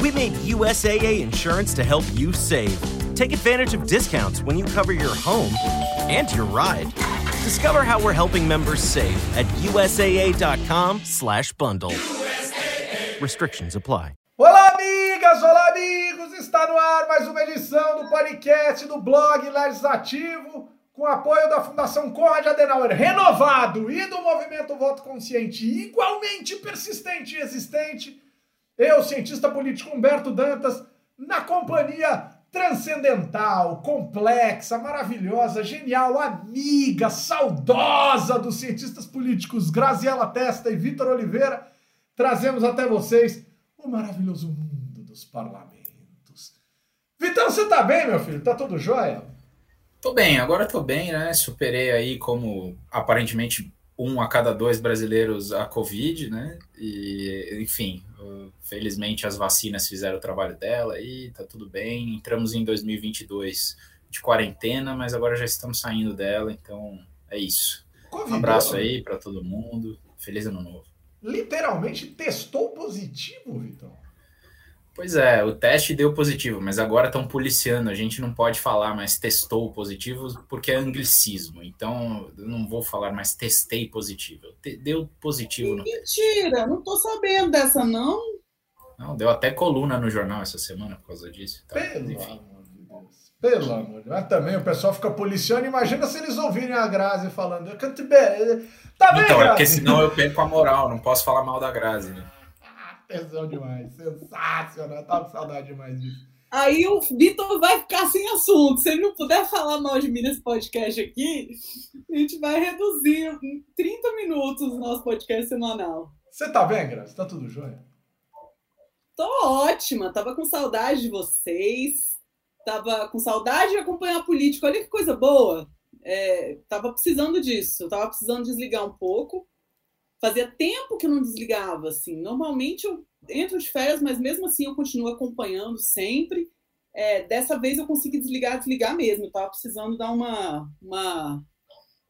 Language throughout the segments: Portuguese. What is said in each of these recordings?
We made USAA insurance to help you save. Take advantage of discounts when you cover your home and your ride. Discover how we're helping members save at usaa.com/bundle. Restrictions apply. Olá, amigas! Olá, amigos! Está no ar mais uma edição do podcast do blog Legislativo, com apoio da Fundação Conrad Adenauer, renovado, e do movimento Voto Consciente, igualmente persistente e existente. Eu, cientista político Humberto Dantas, na companhia transcendental, complexa, maravilhosa, genial, amiga, saudosa dos cientistas políticos Graziela Testa e Vitor Oliveira, trazemos até vocês o maravilhoso mundo dos parlamentos. Vitão, você tá bem, meu filho? Tá tudo jóia? Tô bem, agora tô bem, né? Superei aí como aparentemente um a cada dois brasileiros a Covid, né? E, enfim, felizmente as vacinas fizeram o trabalho dela e tá tudo bem. Entramos em 2022 de quarentena, mas agora já estamos saindo dela, então é isso. Um abraço aí para todo mundo. Feliz ano novo. Literalmente testou positivo, Vitão? Pois é, o teste deu positivo, mas agora estão policiando. A gente não pode falar mais testou positivo porque é anglicismo. Então, eu não vou falar mais testei positivo. Deu positivo. No Mentira, teste. não tô sabendo dessa, não. Não, deu até coluna no jornal essa semana por causa disso. Então, Pelo enfim. amor de Deus. Pelo amor de Deus. Mas também o pessoal fica policiando. Imagina se eles ouvirem a Grazi falando. Tá bem, então, Grazi? é porque senão eu perco a moral. Não posso falar mal da Grazi, né? Tesão demais. Sensacional. Tava com saudade demais disso. Aí o Vitor vai ficar sem assunto. Se ele não puder falar mal de mim nesse podcast aqui, a gente vai reduzir em 30 minutos o nosso podcast semanal. Você tá bem, Graça? Tá tudo jóia? Tô ótima. Tava com saudade de vocês. Tava com saudade de acompanhar a política. Olha que coisa boa. É, tava precisando disso. Tava precisando desligar um pouco. Fazia tempo que eu não desligava, assim. Normalmente eu entro de férias, mas mesmo assim eu continuo acompanhando sempre. É, dessa vez eu consegui desligar, desligar mesmo. Eu tava precisando dar uma, uma,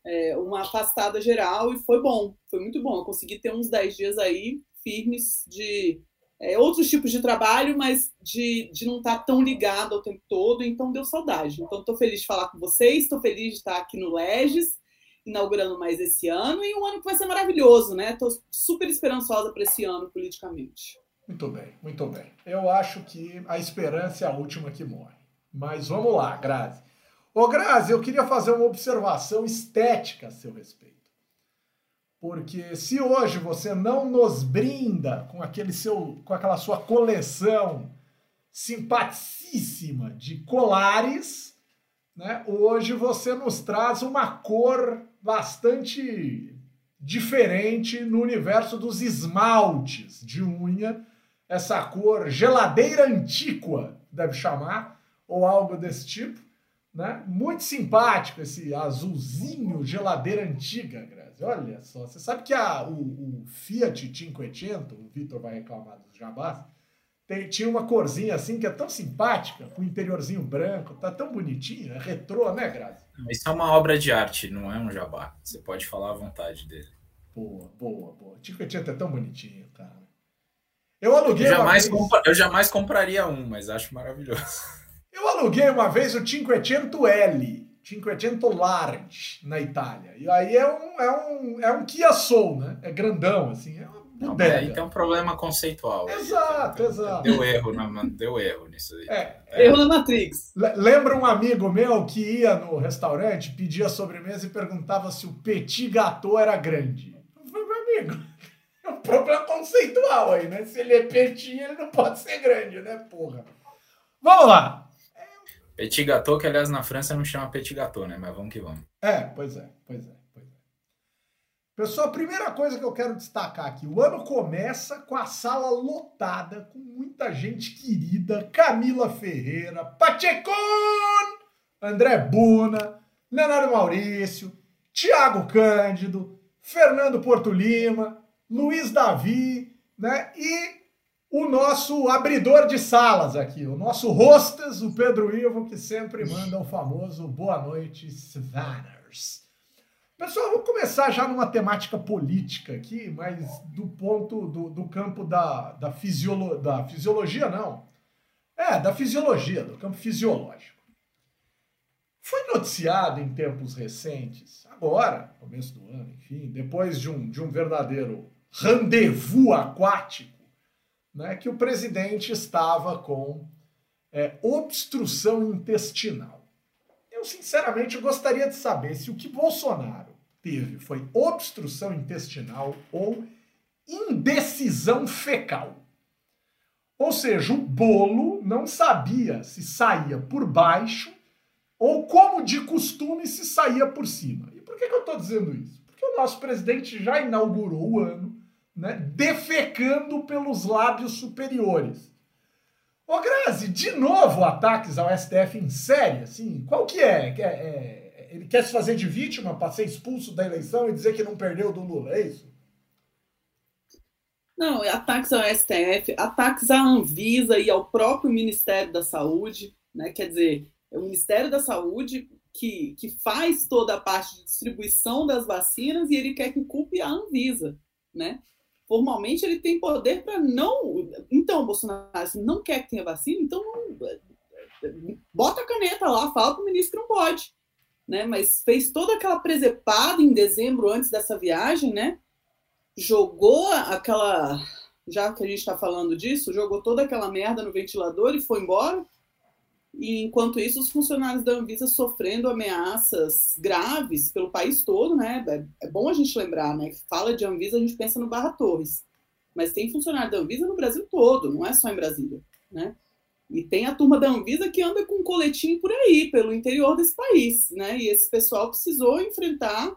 é, uma afastada geral e foi bom, foi muito bom. Eu consegui ter uns 10 dias aí firmes de é, outros tipos de trabalho, mas de, de não estar tá tão ligado ao tempo todo, então deu saudade. Então estou feliz de falar com vocês, estou feliz de estar aqui no Legis inaugurando mais esse ano e um ano que vai ser maravilhoso, né? Estou super esperançosa para esse ano politicamente. Muito bem, muito bem. Eu acho que a esperança é a última que morre. Mas vamos lá, Grazi. Ô, Grazi, eu queria fazer uma observação estética a seu respeito. Porque se hoje você não nos brinda com aquele seu, com aquela sua coleção simpaticíssima de colares, né? Hoje você nos traz uma cor bastante diferente no universo dos esmaltes de unha, essa cor geladeira antíqua, deve chamar, ou algo desse tipo, né? Muito simpático esse azulzinho geladeira antiga, Grazi. Olha só, você sabe que a, o, o Fiat 500, o Vitor vai reclamar dos jabás, tem, tinha uma corzinha assim que é tão simpática, com um interiorzinho branco, tá tão bonitinho, é retrô, né, Grazi? Isso é uma obra de arte, não é um jabá. Você pode falar à vontade dele. Boa, boa, boa. Tico é tão bonitinho, cara. Eu aluguei. Eu jamais, vez... compra... eu jamais compraria um, mas acho maravilhoso. Eu aluguei uma vez o 500L, 500 Large, na Itália. E aí é um, é um, é um Kia Soul, né? É grandão, assim. É uma não, aí tem um problema conceitual. Exato, aí, exato. Deu erro, na, deu erro nisso aí. É, é. Erro na Matrix. Lembra um amigo meu que ia no restaurante, pedia sobremesa e perguntava se o petit gâteau era grande. Eu falei, meu amigo, é um problema conceitual aí, né? Se ele é petit, ele não pode ser grande, né, porra? Vamos lá. Petit gâteau, que aliás na França não chama petit gâteau, né? Mas vamos que vamos. É, pois é, pois é. Pessoal, a primeira coisa que eu quero destacar aqui: o ano começa com a sala lotada, com muita gente querida. Camila Ferreira, Pachecon, André Buna, Leonardo Maurício, Tiago Cândido, Fernando Porto Lima, Luiz Davi, né? E o nosso abridor de salas aqui, o nosso hostess, o Pedro Ivo, que sempre manda o famoso boa noite, Svanners. Pessoal, vou começar já numa temática política aqui, mas do ponto do, do campo da, da, fisiolo, da fisiologia, não. É, da fisiologia, do campo fisiológico. Foi noticiado em tempos recentes, agora, começo do ano, enfim, depois de um, de um verdadeiro rendezvous aquático, né, que o presidente estava com é, obstrução intestinal. Eu, sinceramente, gostaria de saber se o que Bolsonaro teve foi obstrução intestinal ou indecisão fecal. Ou seja, o bolo não sabia se saía por baixo ou, como de costume, se saía por cima. E por que, que eu estou dizendo isso? Porque o nosso presidente já inaugurou o ano né, defecando pelos lábios superiores. Ô Grazi, de novo ataques ao STF em série, assim, qual que é? é, é ele quer se fazer de vítima para ser expulso da eleição e dizer que não perdeu do Lula, é isso? Não, ataques ao STF, ataques à Anvisa e ao próprio Ministério da Saúde, né? Quer dizer, é o Ministério da Saúde que, que faz toda a parte de distribuição das vacinas e ele quer que culpe a Anvisa, né? formalmente ele tem poder para não. Então, Bolsonaro se não quer que tenha vacina, então não... bota a caneta lá, fala para o ministro que não pode. Né? Mas fez toda aquela presepada em dezembro antes dessa viagem, né? Jogou aquela. Já que a gente está falando disso, jogou toda aquela merda no ventilador e foi embora. E enquanto isso, os funcionários da Anvisa sofrendo ameaças graves pelo país todo, né? É, é bom a gente lembrar, né? Fala de Anvisa, a gente pensa no Barra Torres. Mas tem funcionário da Anvisa no Brasil todo, não é só em Brasília, né? E tem a turma da Anvisa que anda com um coletinho por aí, pelo interior desse país, né? E esse pessoal precisou enfrentar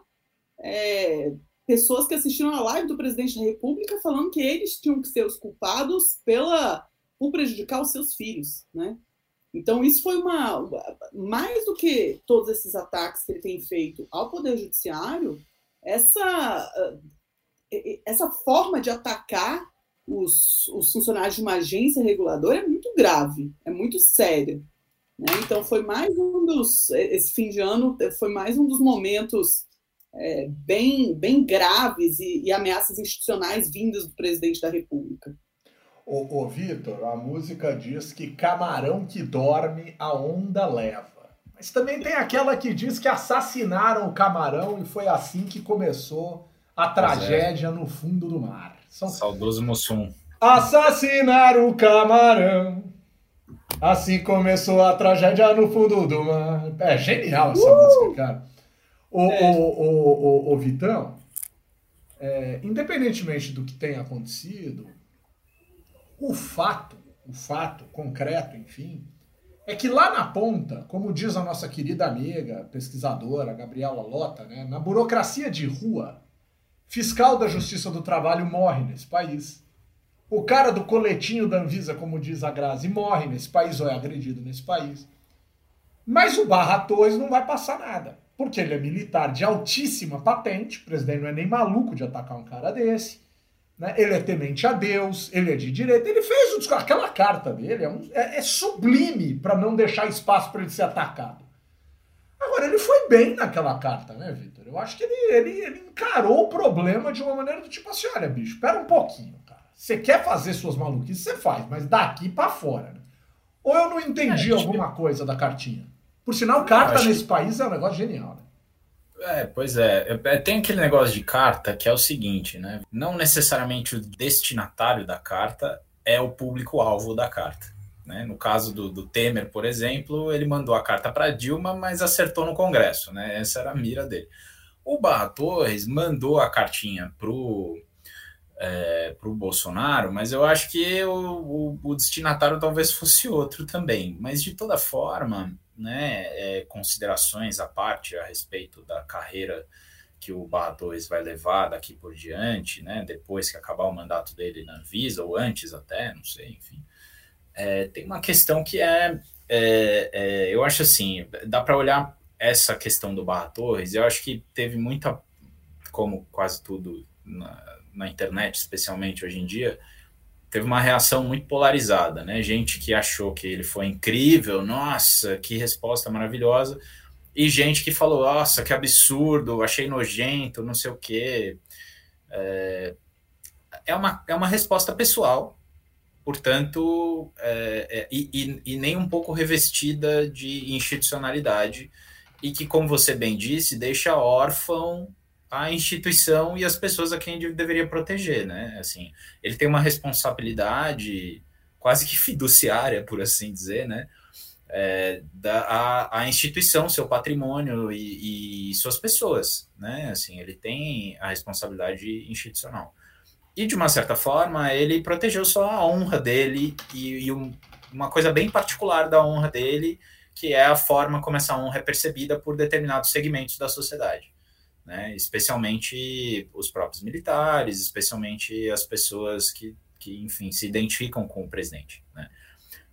é, pessoas que assistiram a live do presidente da República falando que eles tinham que ser os culpados pela por prejudicar os seus filhos, né? Então, isso foi uma. Mais do que todos esses ataques que ele tem feito ao Poder Judiciário, essa, essa forma de atacar os, os funcionários de uma agência reguladora é muito grave, é muito séria. Né? Então, foi mais um dos. Esse fim de ano foi mais um dos momentos é, bem, bem graves e, e ameaças institucionais vindas do presidente da República. Ô, ô Vitor, a música diz que camarão que dorme, a onda leva. Mas também tem aquela que diz que assassinaram o camarão e foi assim que começou a é. tragédia é. no fundo do mar. São... Saudoso Mussum. Assassinaram o camarão. Assim começou a tragédia no fundo do mar. É genial essa uh! música, cara. Ô, é. ô, ô, ô, ô, Vitão, é, independentemente do que tenha acontecido, o fato, o fato concreto, enfim, é que lá na ponta, como diz a nossa querida amiga, pesquisadora Gabriela Lota, né, na burocracia de rua, fiscal da Justiça do Trabalho morre nesse país. O cara do coletinho da Anvisa, como diz a Grazi, morre nesse país ou é agredido nesse país. Mas o Barra Torres não vai passar nada, porque ele é militar de altíssima patente, o presidente não é nem maluco de atacar um cara desse. Né? Ele é temente a Deus, ele é de direita. Ele fez o. Aquela carta dele é, um, é, é sublime para não deixar espaço para ele ser atacado. Agora, ele foi bem naquela carta, né, Vitor? Eu acho que ele, ele, ele encarou o problema de uma maneira do tipo assim: olha, bicho, pera um pouquinho, cara. Você quer fazer suas maluquices, você faz, mas daqui para fora. Né? Ou eu não entendi é, alguma coisa da cartinha? Por sinal, carta nesse que... país é um negócio genial, né? É, pois é. é. Tem aquele negócio de carta que é o seguinte, né? Não necessariamente o destinatário da carta é o público-alvo da carta. Né? No caso do, do, Temer, por exemplo, ele mandou a carta para Dilma, mas acertou no Congresso. Né? Essa era a mira dele. O Barra Torres mandou a cartinha pro é, para o Bolsonaro, mas eu acho que o, o, o, destinatário talvez fosse outro também. Mas de toda forma, né, é, considerações à parte a respeito da carreira que o Barra 2 vai levar daqui por diante, né, depois que acabar o mandato dele na Visa, ou antes até, não sei, enfim. É, tem uma questão que é, é, é eu acho assim, dá para olhar essa questão do Barra Torres, eu acho que teve muita, como quase tudo na, na internet, especialmente hoje em dia, teve uma reação muito polarizada, né? Gente que achou que ele foi incrível, nossa, que resposta maravilhosa, e gente que falou, nossa, que absurdo, achei nojento, não sei o quê. É, é, uma, é uma resposta pessoal, portanto, é, é, e, e, nem um pouco revestida de institucionalidade, e que, como você bem disse, deixa órfão a instituição e as pessoas a quem ele deveria proteger, né? Assim, ele tem uma responsabilidade quase que fiduciária, por assim dizer, né? é, da a, a, instituição, seu patrimônio e, e, suas pessoas, né? Assim, ele tem a responsabilidade institucional. E de uma certa forma, ele protegeu só a honra dele e, e um, uma coisa bem particular da honra dele, que é a forma como essa honra é percebida por determinados segmentos da sociedade, né? Especialmente os próprios militares, especialmente as pessoas que, que enfim, se identificam com o presidente, né?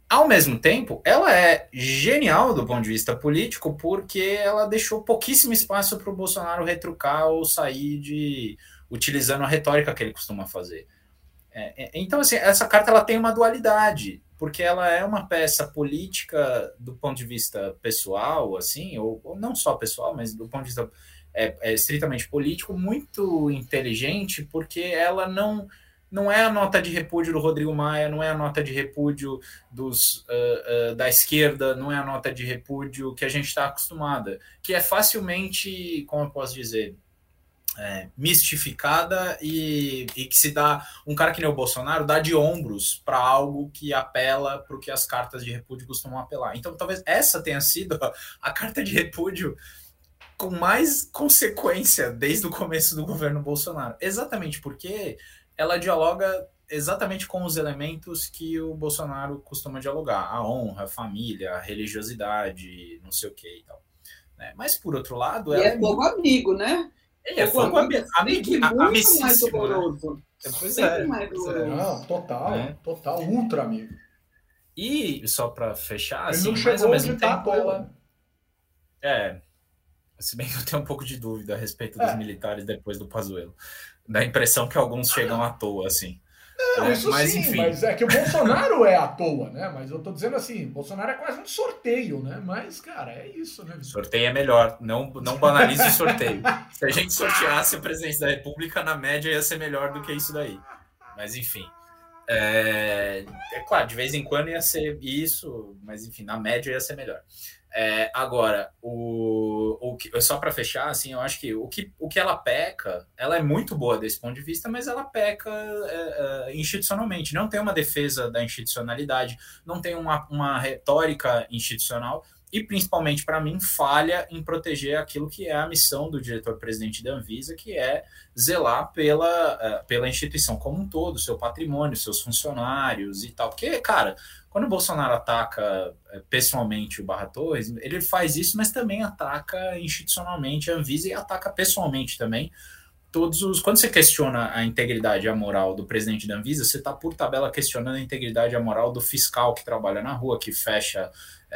Ao mesmo tempo, ela é genial do ponto de vista político, porque ela deixou pouquíssimo espaço para o Bolsonaro retrucar ou sair de utilizando a retórica que ele costuma fazer. É, é, então, assim, essa carta ela tem uma dualidade, porque ela é uma peça política do ponto de vista pessoal, assim, ou, ou não só pessoal, mas do ponto de vista é, é estritamente político, muito inteligente, porque ela não não é a nota de repúdio do Rodrigo Maia, não é a nota de repúdio dos, uh, uh, da esquerda, não é a nota de repúdio que a gente está acostumada, que é facilmente, como eu posso dizer, é, mistificada e, e, que se dá um cara que nem o Bolsonaro dá de ombros para algo que apela para o que as cartas de repúdio costumam apelar. Então, talvez essa tenha sido a, carta de repúdio com mais consequência desde o começo do governo Bolsonaro. Exatamente porque ela dialoga exatamente com os elementos que o Bolsonaro costuma dialogar: a honra, a família, a religiosidade, não sei o que e tal. Né? Mas, por outro lado. E é fogo amigo, né? É, é fogo amigo. Amigo, amicíssimo. Né? Pois é, pois é. Não, total, é. total, ultra amigo. E, só para fechar, Ele assim, não chegou mais ou menos tempo, ela... É, se bem que eu tenho um pouco de dúvida a respeito dos é. militares depois do Pazuello. Dá a impressão que alguns chegam à toa, assim. Não, é, isso mas, sim, enfim. mas é que o Bolsonaro é à toa, né? Mas eu tô dizendo assim, Bolsonaro é quase um sorteio, né? Mas, cara, é isso, né? Sorteio é melhor, não, não banalize o sorteio. Se a gente sorteasse o presidente da República, na média ia ser melhor do que isso daí. Mas, enfim. É, é claro, de vez em quando ia ser isso, mas, enfim, na média ia ser melhor. É, agora, o, o que, só para fechar, assim, eu acho que o, que o que ela peca, ela é muito boa desse ponto de vista, mas ela peca é, é, institucionalmente. Não tem uma defesa da institucionalidade, não tem uma, uma retórica institucional e, principalmente para mim, falha em proteger aquilo que é a missão do diretor-presidente da Anvisa, que é zelar pela, é, pela instituição como um todo, seu patrimônio, seus funcionários e tal. Porque, cara, quando o Bolsonaro ataca é, pessoalmente o Barra Torres, ele faz isso, mas também ataca institucionalmente a Anvisa e ataca pessoalmente também todos os. Quando você questiona a integridade e a moral do presidente da Anvisa, você está por tabela questionando a integridade e a moral do fiscal que trabalha na rua, que fecha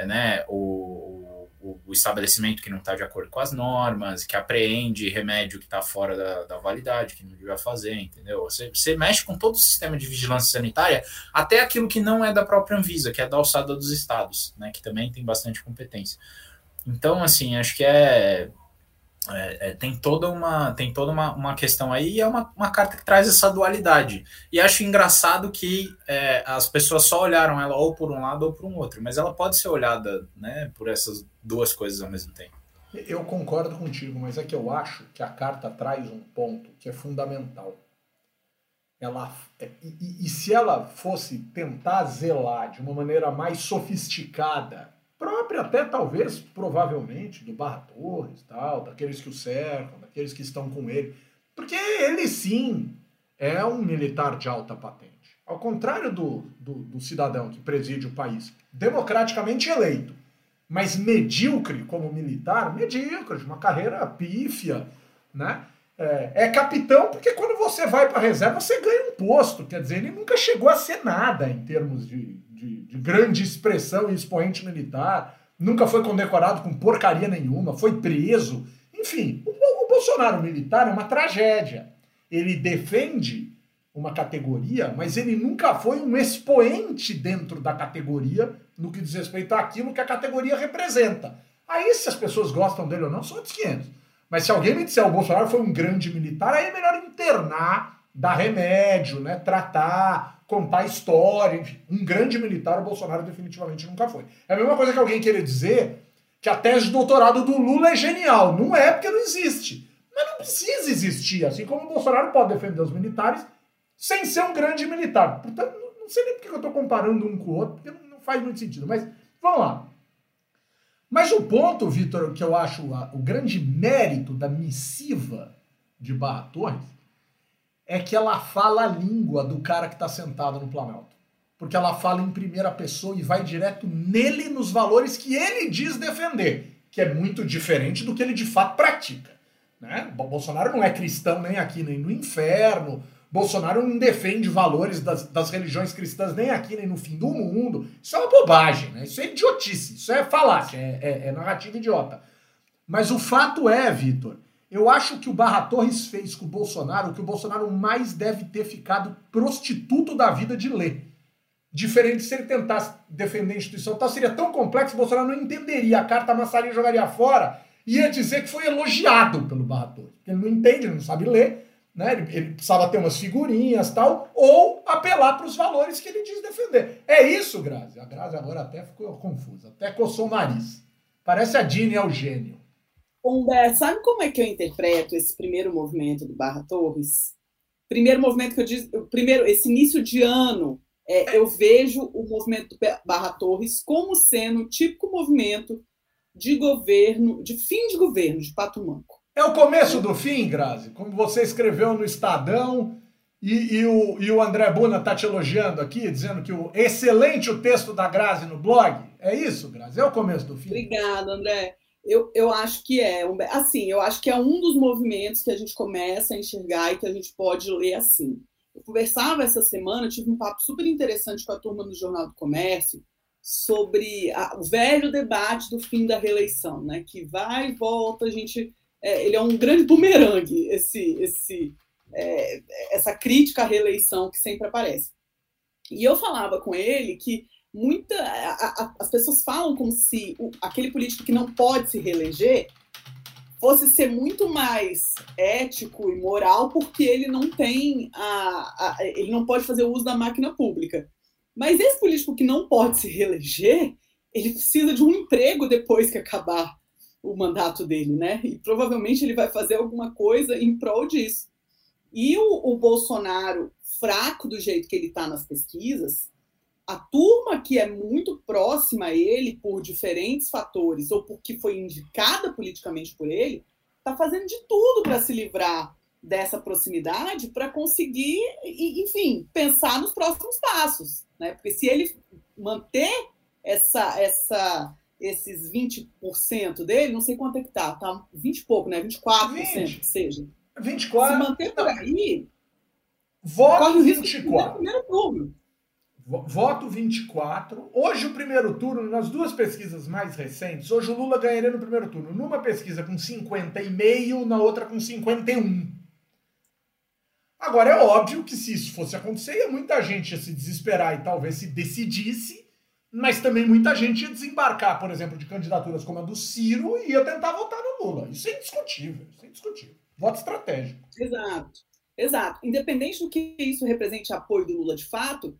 né, o, o, o estabelecimento que não está de acordo com as normas, que apreende remédio que está fora da, da, validade, que não devia fazer, entendeu? Você, você mexe com todo o sistema de vigilância sanitária, até aquilo que não é da própria Anvisa, que é da alçada dos estados, né, que também tem bastante competência. Então, assim, acho que é é, é, tem toda uma tem toda uma, uma questão aí e é uma, uma carta que traz essa dualidade. E acho engraçado que é, as pessoas só olharam ela ou por um lado ou por um outro mas ela pode ser olhada né por essas duas coisas ao mesmo tempo. Eu concordo contigo mas é que eu acho que a carta traz um ponto que é fundamental. Ela é, e, e se ela fosse tentar zelar de uma maneira mais sofisticada própria até talvez, provavelmente, do Barra Torres, tal, daqueles que o cercam, daqueles que estão com ele, porque ele sim é um militar de alta patente. Ao contrário do, do, do cidadão que preside o país, democraticamente eleito, mas medíocre como militar, medíocre, de uma carreira pífia, né? É, é, capitão porque quando você vai para a reserva você ganha um posto, quer dizer, ele nunca chegou a ser nada em termos de, de, de grande expressão e expoente militar, nunca foi condecorado com porcaria nenhuma, foi preso. Enfim, o, o Bolsonaro militar é uma tragédia. Ele defende uma categoria, mas ele nunca foi um expoente dentro da categoria no que diz respeito àquilo que a categoria representa. Aí, se as pessoas gostam dele ou não, são outros 500. Mas se alguém me disser o Bolsonaro foi um grande militar, aí é melhor internar, dar remédio, né? Tratar, contar história. Enfim, um grande militar o Bolsonaro definitivamente nunca foi. É a mesma coisa que alguém querer dizer que a tese de doutorado do Lula é genial. Não é porque não existe. Mas não precisa existir. Assim como o Bolsonaro pode defender os militares sem ser um grande militar. Portanto, não sei nem porque eu estou comparando um com o outro, porque não faz muito sentido. Mas vamos lá. Mas o ponto, Vitor, que eu acho o grande mérito da missiva de Barra Torres é que ela fala a língua do cara que está sentado no Planalto. Porque ela fala em primeira pessoa e vai direto nele nos valores que ele diz defender, que é muito diferente do que ele de fato pratica. Né? Bolsonaro não é cristão nem aqui nem no inferno, Bolsonaro não defende valores das, das, religiões cristãs nem aqui nem no fim do mundo. Isso é uma bobagem, né? Isso é idiotice, isso é falácia, é, é, é narrativa idiota. Mas o fato é, Vitor, eu acho que o Barra Torres fez com o Bolsonaro o que o Bolsonaro mais deve ter ficado prostituto da vida de ler. Diferente se ele tentasse defender a instituição, tal, seria tão complexo o Bolsonaro não entenderia, a carta amassaria e jogaria fora, ia dizer que foi elogiado pelo Barra Torres. Ele não entende, ele não sabe ler, né? Ele, ele, precisava ter umas figurinhas tal, ou apelar para os valores que ele diz defender. É isso, Grazi. A Grazi agora até ficou confusa, até coçou o nariz. Parece a Dini Eugênio. Humber, sabe como é que eu interpreto esse primeiro movimento do Barra Torres? Primeiro movimento que eu disse, primeiro, esse início de ano, é, eu vejo o movimento do Barra Torres como sendo o típico movimento de governo, de fim de governo de Pato Manco. É o começo do fim, Grazi, como você escreveu no Estadão e, e, o, e o André Buna tá te elogiando aqui, dizendo que o excelente o texto da Grazi no blog. É isso, Grazi? É o começo do fim. Obrigada, André. Eu, eu acho que é. Assim, eu acho que é um dos movimentos que a gente começa a enxergar e que a gente pode ler assim. Eu conversava essa semana, tive um papo super interessante com a turma do Jornal do Comércio sobre a, o velho debate do fim da reeleição, né? Que vai e volta, a gente é, ele é um grande bumerangue, esse, esse, é, essa crítica à reeleição que sempre aparece. E eu falava com ele que muita, a, a, as pessoas falam como se o, aquele político que não pode se reeleger fosse ser muito mais ético e moral porque ele não tem a, a, ele não pode fazer uso da máquina pública. Mas esse político que não pode se reeleger, ele precisa de um emprego depois que acabar o mandato dele, né? E provavelmente ele vai fazer alguma coisa em prol disso. E o, o Bolsonaro, fraco do jeito que ele está nas pesquisas, a turma que é muito próxima a ele por diferentes fatores ou porque foi indicada politicamente por ele, está fazendo de tudo para se livrar dessa proximidade para conseguir, enfim, pensar nos próximos passos, né? Porque se ele manter essa essa esses 20% dele, não sei quanto é que tá, tá 20 e pouco, né? 24% 20. que seja. 24. Se manter por aí. Voto 24. Primeiro turno. Voto 24. Hoje, o primeiro turno, nas duas pesquisas mais recentes, hoje o Lula ganharia no primeiro turno. Numa pesquisa com 50,5, na outra com 51. Agora, é óbvio que se isso fosse acontecer, ia muita gente ia se desesperar e talvez se decidisse mas também muita gente ia desembarcar, por exemplo, de candidaturas como a do Ciro e ia tentar votar no Lula. Isso é indiscutível, isso é indiscutível. Voto estratégico. Exato, exato. Independente do que isso represente apoio do Lula de fato,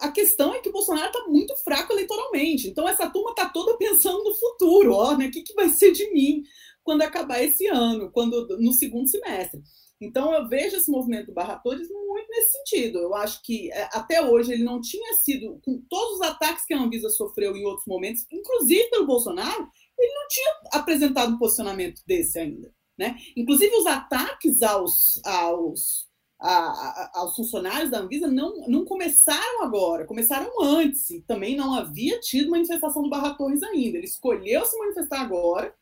a questão é que o Bolsonaro está muito fraco eleitoralmente. Então essa turma está toda pensando no futuro, ó, né? O que, que vai ser de mim quando acabar esse ano, quando no segundo semestre. Então, eu vejo esse movimento do Barra Torres muito nesse sentido. Eu acho que é, até hoje ele não tinha sido, com todos os ataques que a Anvisa sofreu em outros momentos, inclusive pelo Bolsonaro, ele não tinha apresentado um posicionamento desse ainda. Né? Inclusive, os ataques aos, aos, a, a, aos funcionários da Anvisa não, não começaram agora, começaram antes. E também não havia tido manifestação do Barra Torres ainda. Ele escolheu se manifestar agora.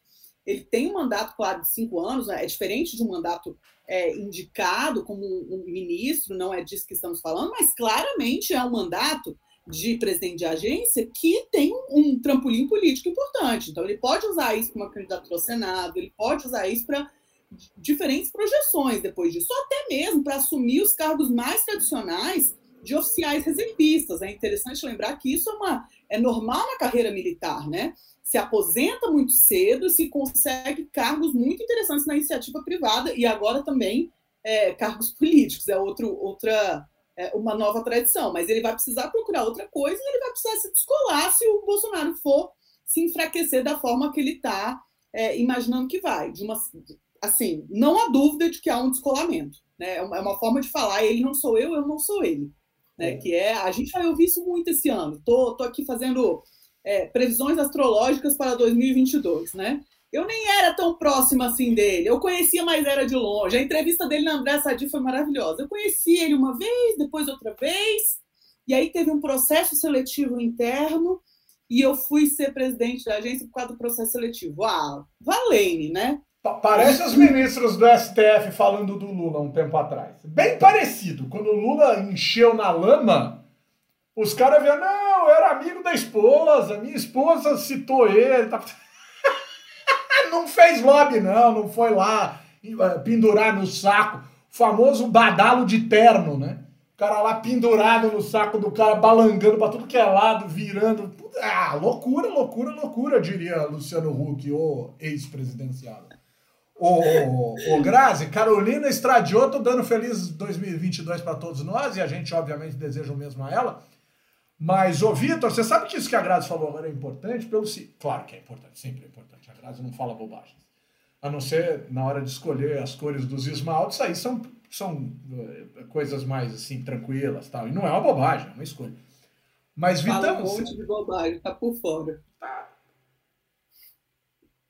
Ele tem um mandato, claro, de cinco anos, né? é diferente de um mandato é, indicado como um ministro, não é disso que estamos falando, mas claramente é um mandato de presidente de agência que tem um trampolim político importante. Então, ele pode usar isso para uma candidatura ao Senado, ele pode usar isso para diferentes projeções depois disso, até mesmo para assumir os cargos mais tradicionais de oficiais reservistas. É interessante lembrar que isso é, uma, é normal na carreira militar, né? se aposenta muito cedo, se consegue cargos muito interessantes na iniciativa privada e agora também é, cargos políticos. É outro, outra é, uma nova tradição, mas ele vai precisar procurar outra coisa e ele vai precisar se descolar se o Bolsonaro for se enfraquecer da forma que ele está é, imaginando que vai. De uma, assim, não há dúvida de que há um descolamento. Né? É, uma, é uma forma de falar, ele não sou eu, eu não sou ele. Né? É. Que é, a gente vai ouvir isso muito esse ano. Tô, tô aqui fazendo é, previsões astrológicas para 2022, né? Eu nem era tão próxima assim dele. Eu conhecia, mas era de longe. A entrevista dele na André Sadi foi maravilhosa. Eu conheci ele uma vez, depois outra vez. E aí teve um processo seletivo interno e eu fui ser presidente da agência por causa do processo seletivo. Ah, valene, né? Parece os ministros do STF falando do Lula um tempo atrás. Bem parecido. Quando o Lula encheu na lama, os caras viam, não, eu era amigo da esposa, minha esposa citou ele. Tá... não fez lobby, não, não foi lá eh, pendurar no saco. O famoso badalo de terno, né? O cara lá pendurado no saco do cara, balangando pra tudo que é lado, virando. Ah, loucura, loucura, loucura, diria Luciano Huck, o ex-presidencial. Ô, ô, Grazi, Carolina Estradioto dando feliz 2022 para todos nós, e a gente, obviamente, deseja o mesmo a ela. Mas, ô Vitor, você sabe que isso que a Grazi falou agora é importante? Pelo Claro que é importante, sempre é importante. A Grazi não fala bobagens. A não ser na hora de escolher as cores dos esmaltes, aí são, são eh, coisas mais assim, tranquilas tal. E não é uma bobagem, é uma escolha. Mas, Vitão. um monte de bobagem, tá por fora. Tá.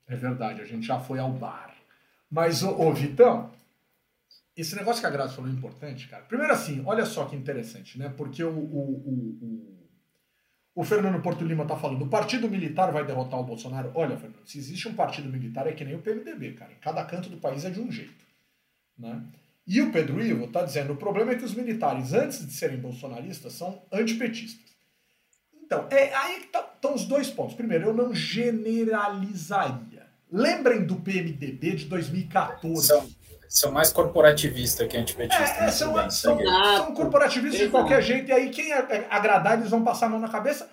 É verdade, a gente já foi ao bar. Mas, ô, ô Vitão, esse negócio que a Graça falou é importante, cara. Primeiro assim, olha só que interessante, né? Porque o, o, o, o, Fernando Porto Lima tá falando, o partido militar vai derrotar o Bolsonaro. Olha, Fernando, se existe um partido militar é que nem o PMDB, cara. Em cada canto do país é de um jeito, né? E o Pedro Ivo tá dizendo, o problema é que os militares, antes de serem bolsonaristas, são antipetistas. Então, é aí que tá, estão os dois pontos. Primeiro, eu não generalizaria. Lembrem do PMDB de 2014. São, são mais corporativistas que antipetistas. É, são, bem, são, são, corporativistas de qualquer jeito, e aí quem agradar eles vão passar a mão na cabeça.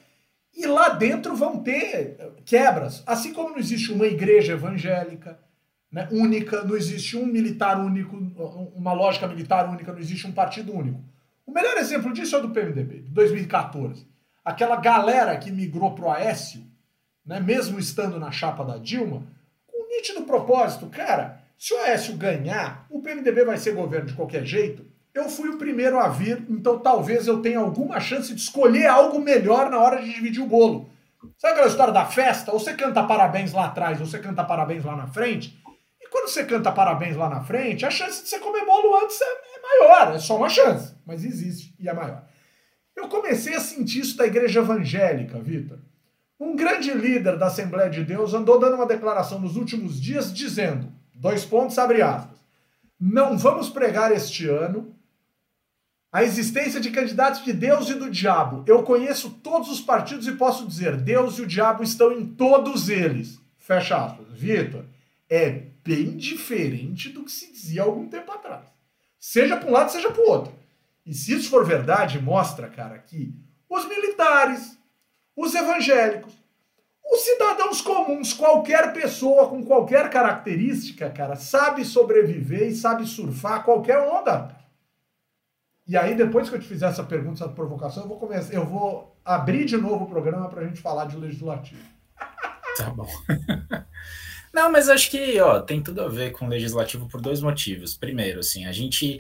E lá dentro vão ter quebras. Assim como não existe uma igreja evangélica né, única, não existe um militar único, uma lógica militar única, não existe um partido único. O melhor exemplo disso é o do PMDB, de 2014. Aquela galera que migrou pro Aécio, né, mesmo estando na chapa da Dilma, nítido propósito, cara, se o Aécio ganhar, o PMDB vai ser governo de qualquer jeito. Eu fui o primeiro a vir, então talvez eu tenha alguma chance de escolher algo melhor na hora de dividir o bolo. Sabe aquela história da festa? Ou você canta parabéns lá atrás, ou você canta parabéns lá na frente. E quando você canta parabéns lá na frente, a chance de você comer bolo antes é, é maior. É só uma chance, mas existe e é maior. Eu comecei a sentir isso da igreja evangélica, Vitor. Um grande líder da Assembleia de Deus andou dando uma declaração nos últimos dias dizendo, dois pontos, abre aspas, não vamos pregar este ano a existência de candidatos de Deus e do diabo. Eu conheço todos os partidos e posso dizer, Deus e o diabo estão em todos eles. Fecha aspas. Vitor, é bem diferente do que se dizia há algum tempo atrás. Seja para um lado, seja para o outro. E se isso for verdade, mostra, cara, que os militares, os evangélicos, os cidadãos comuns, qualquer pessoa com qualquer característica, cara, sabe sobreviver e sabe surfar qualquer onda. E aí, depois que eu te fizer essa pergunta, essa provocação, eu vou começar, eu vou abrir de novo o programa para a gente falar de legislativo. Tá bom. Não, mas acho que ó, tem tudo a ver com legislativo por dois motivos. Primeiro, assim, a gente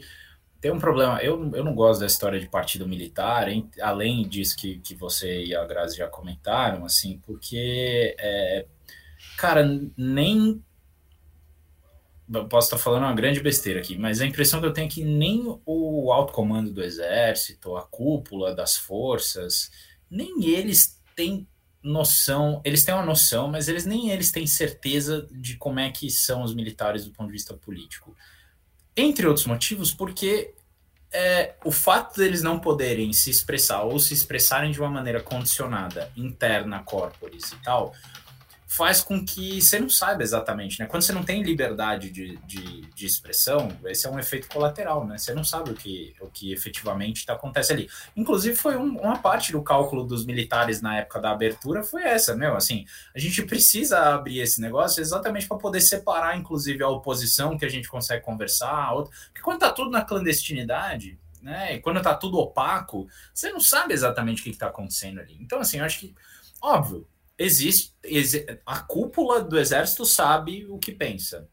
tem um problema. Eu, eu não gosto da história de partido militar, hein, além disso que, que você e a Grazi já comentaram, assim, porque, é, cara, nem. Posso estar falando uma grande besteira aqui, mas a impressão que eu tenho é que nem o alto comando do exército, a cúpula das forças, nem eles têm noção, eles têm uma noção, mas eles nem eles têm certeza de como é que são os militares do ponto de vista político. Entre outros motivos, porque é, o fato deles não poderem se expressar ou se expressarem de uma maneira condicionada, interna, corporis e tal, faz com que você não saiba exatamente, né? Quando você não tem liberdade de, de, de expressão, esse é um efeito colateral, né? Você não sabe o que, o que efetivamente tá, acontece ali. Inclusive, foi um, uma parte do cálculo dos militares na época da abertura, foi essa, meu, assim, a gente precisa abrir esse negócio exatamente para poder separar, inclusive, a oposição que a gente consegue conversar, a outra. Porque quando tá tudo na clandestinidade, né? E quando tá tudo opaco, você não sabe exatamente o que, está acontecendo ali. Então, assim, eu acho que, óbvio, existe, a cúpula do exército sabe o que pensa.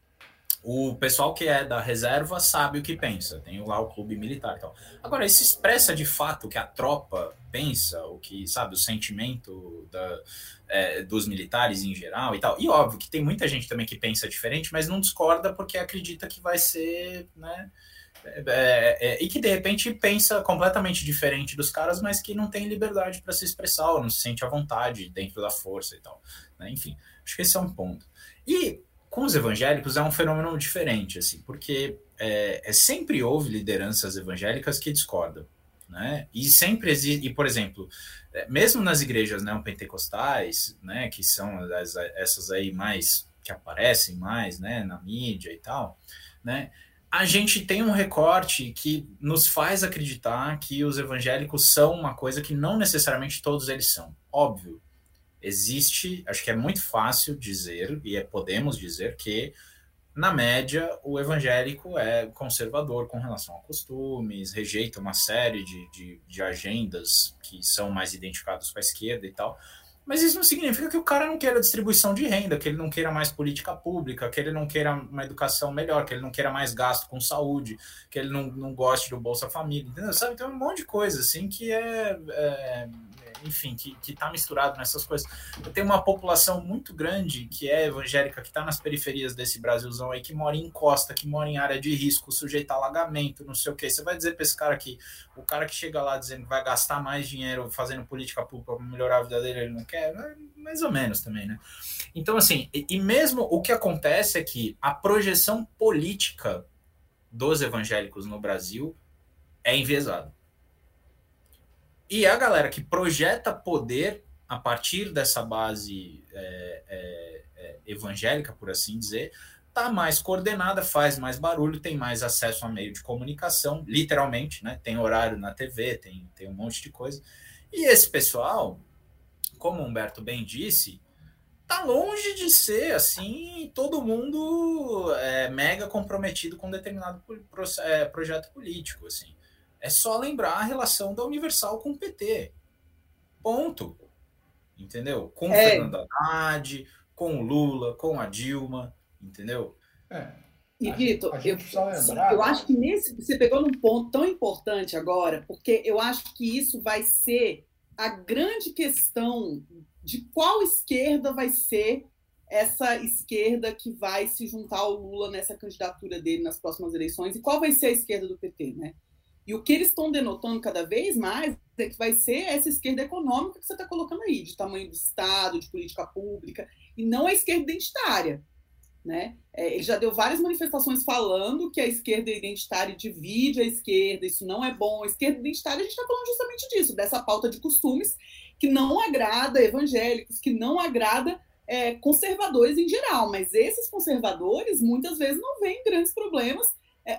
O pessoal que é da reserva sabe o que pensa. Tem lá o clube militar tal. Agora, isso expressa de fato o que a tropa pensa, o que, sabe, o sentimento da, é, dos militares em geral e tal. E óbvio que tem muita gente também que pensa diferente, mas não discorda porque acredita que vai ser, né? É, é, e que de repente pensa completamente diferente dos caras, mas que não tem liberdade para se expressar, ou não se sente à vontade dentro da força e tal. Né? Enfim, acho que esse é um ponto. E com os evangélicos é um fenômeno diferente, assim, porque é, é sempre houve lideranças evangélicas que discordam. Né? E sempre existe, e por exemplo, é, mesmo nas igrejas neopentecostais, né, que são as, essas aí mais que aparecem mais, né, na mídia e tal, né, a gente tem um recorte que nos faz acreditar que os evangélicos são uma coisa que não necessariamente todos eles são. Óbvio, existe, acho que é muito fácil dizer, e é, podemos dizer que, na média, o evangélico é conservador com relação a costumes, rejeita uma série de, de, de agendas que são mais identificados com a esquerda e tal. Mas isso não significa que o cara não queira distribuição de renda, que ele não queira mais política pública, que ele não queira uma educação melhor, que ele não queira mais gasto com saúde, que ele não, não goste do Bolsa Família, entendeu? Sabe? Tem um monte de coisa assim que é, é enfim, que, que tá misturado nessas coisas. Eu tenho uma população muito grande que é evangélica, que está nas periferias desse Brasilzão aí, que mora em costa, que mora em área de risco, sujeita a alagamento, não sei o que. Você vai dizer para esse cara que o cara que chega lá dizendo que vai gastar mais dinheiro fazendo política pública para melhorar a vida dele, ele não quer? É mais ou menos também, né? Então, assim, e, e mesmo o que acontece é que a projeção política dos evangélicos no Brasil é enviesada. E a galera que projeta poder a partir dessa base é, é, é, evangélica, por assim dizer, está mais coordenada, faz mais barulho, tem mais acesso a meio de comunicação, literalmente, né? Tem horário na TV, tem, tem um monte de coisa. E esse pessoal, como o Humberto bem disse, tá longe de ser assim, todo mundo é, mega comprometido com determinado pro, é, projeto político, assim. É só lembrar a relação da Universal com o PT. Ponto. Entendeu? Com é. Fernando Haddad, com o Lula, com a Dilma, entendeu? É. E, Vitor, eu, eu acho que nesse, você pegou num ponto tão importante agora, porque eu acho que isso vai ser a grande questão de qual esquerda vai ser essa esquerda que vai se juntar ao Lula nessa candidatura dele nas próximas eleições e qual vai ser a esquerda do PT, né? E o que eles estão denotando cada vez mais é que vai ser essa esquerda econômica que você está colocando aí, de tamanho do Estado, de política pública, e não a esquerda identitária. Né? É, ele já deu várias manifestações falando que a esquerda identitária divide a esquerda, isso não é bom. A esquerda identitária, a gente está falando justamente disso, dessa pauta de costumes que não agrada evangélicos, que não agrada é, conservadores em geral. Mas esses conservadores muitas vezes não veem grandes problemas é,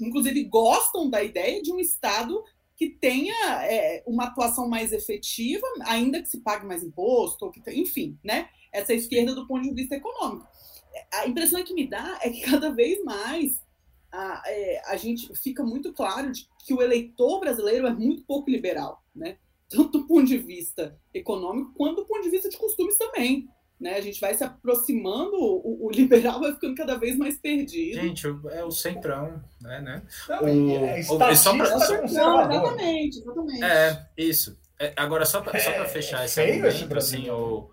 inclusive gostam da ideia de um Estado que tenha é, uma atuação mais efetiva, ainda que se pague mais imposto, que, enfim, né? Essa esquerda do ponto de vista econômico. A impressão que me dá é que cada vez mais a, é, a gente fica muito claro de que o eleitor brasileiro é muito pouco liberal, né? Tanto do ponto de vista econômico quanto do ponto de vista de costumes também né? A gente vai se aproximando, o, o, liberal vai ficando cada vez mais perdido. Gente, é o centrão, né? né? Não, o, é, é só pra, só, exatamente, exatamente. É, isso. É, agora, só para é, fechar é esse argumento, assim, o,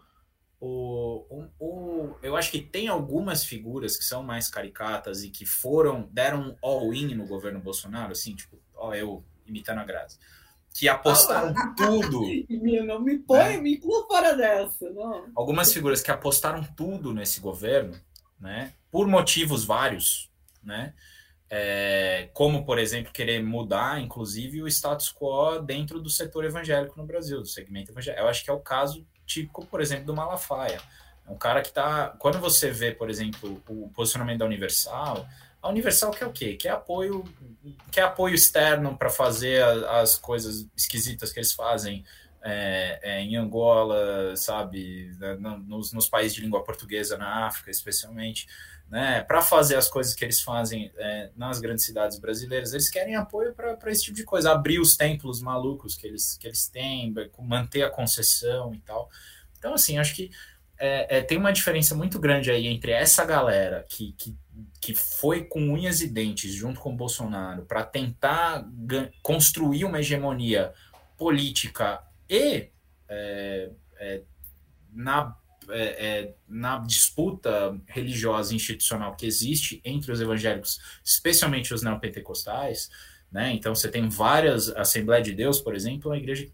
o, o, eu acho que tem algumas figuras que são mais caricatas e que foram, deram um all-in no governo Bolsonaro, assim, tipo, ó, eu imitando a Grazi que apostaram ah, tudo. Não me põe, né? me inclua fora dessa. Não. Algumas figuras que apostaram tudo nesse governo, né? Por motivos vários, né? É, como, por exemplo, querer mudar, inclusive, o status quo dentro do setor evangélico no Brasil, do segmento evangélico. Eu acho que é o caso típico, por exemplo, do Malafaia. É um cara que está. Quando você vê, por exemplo, o posicionamento da Universal, a Universal quer o quê? Quer apoio, quer apoio externo para fazer as coisas esquisitas que eles fazem é, é, em Angola, sabe, nos, nos, países de língua portuguesa na África, especialmente, né, para fazer as coisas que eles fazem é, nas grandes cidades brasileiras, eles querem apoio para esse tipo de coisa, abrir os templos malucos que eles, que eles têm, manter a concessão e tal. Então, assim, acho que é, é, tem uma diferença muito grande aí entre essa galera que, que, que foi com unhas e dentes junto com Bolsonaro para tentar construir uma hegemonia política e é, é, na, é, é, na disputa religiosa institucional que existe entre os evangélicos, especialmente os neopentecostais, né? Então você tem várias Assembleia de Deus, por exemplo, uma igreja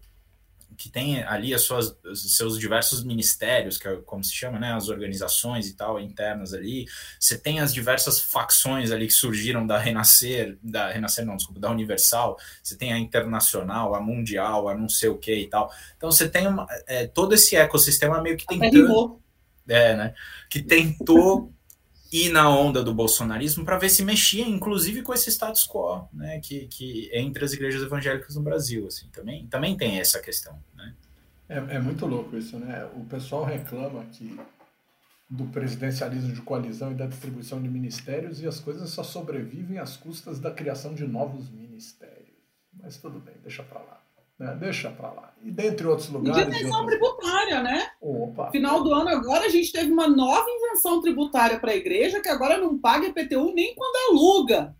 tem ali as suas, os seus diversos ministérios, que é como se chama, né, as organizações e tal, internas ali. Você tem as diversas facções ali que surgiram da Renascer, da Renascer não, desculpa, da Universal. Você tem a Internacional, a Mundial, a não sei o que e tal. Então você tem uma, é, todo esse ecossistema meio que tentando... É, né, que tentou ir na onda do bolsonarismo para ver se mexia, inclusive com esse status quo, né, que, que entre as igrejas evangélicas no Brasil, assim, também, também tem essa questão? É, é muito louco isso, né? O pessoal reclama que do presidencialismo de coalizão e da distribuição de ministérios e as coisas só sobrevivem às custas da criação de novos ministérios. Mas tudo bem, deixa para lá. Né? Deixa para lá. E dentre outros lugares. E de outras... tributária, né? Opa. Final do ano agora a gente teve uma nova invenção tributária para a igreja que agora não paga IPTU nem quando aluga.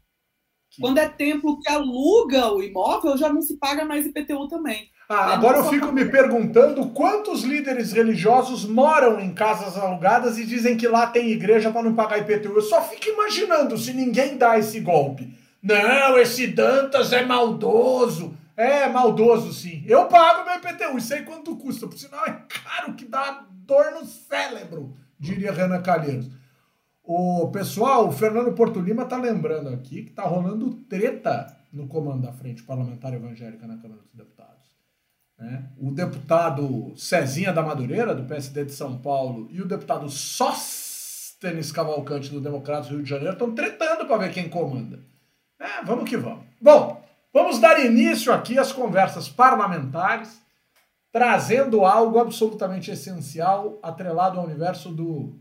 Quando é templo que aluga o imóvel, já não se paga mais IPTU também. Ah, agora eu fico me perguntando quantos líderes religiosos moram em casas alugadas e dizem que lá tem igreja para não pagar IPTU. Eu só fico imaginando se ninguém dá esse golpe. Não, esse Dantas é maldoso. É, maldoso, sim. Eu pago meu IPTU e sei quanto custa. Por sinal, é caro que dá dor no cérebro, diria Renan Calheiros. O pessoal, o Fernando Porto Lima tá lembrando aqui que tá rolando treta no comando da Frente Parlamentar Evangélica na Câmara dos Deputados. Né? O deputado Cezinha da Madureira, do PSD de São Paulo, e o deputado Sóstenes Cavalcante, do Democratas do Rio de Janeiro, estão tretando para ver quem comanda. É, vamos que vamos. Bom, Vamos dar início aqui às conversas parlamentares, trazendo algo absolutamente essencial atrelado ao universo do.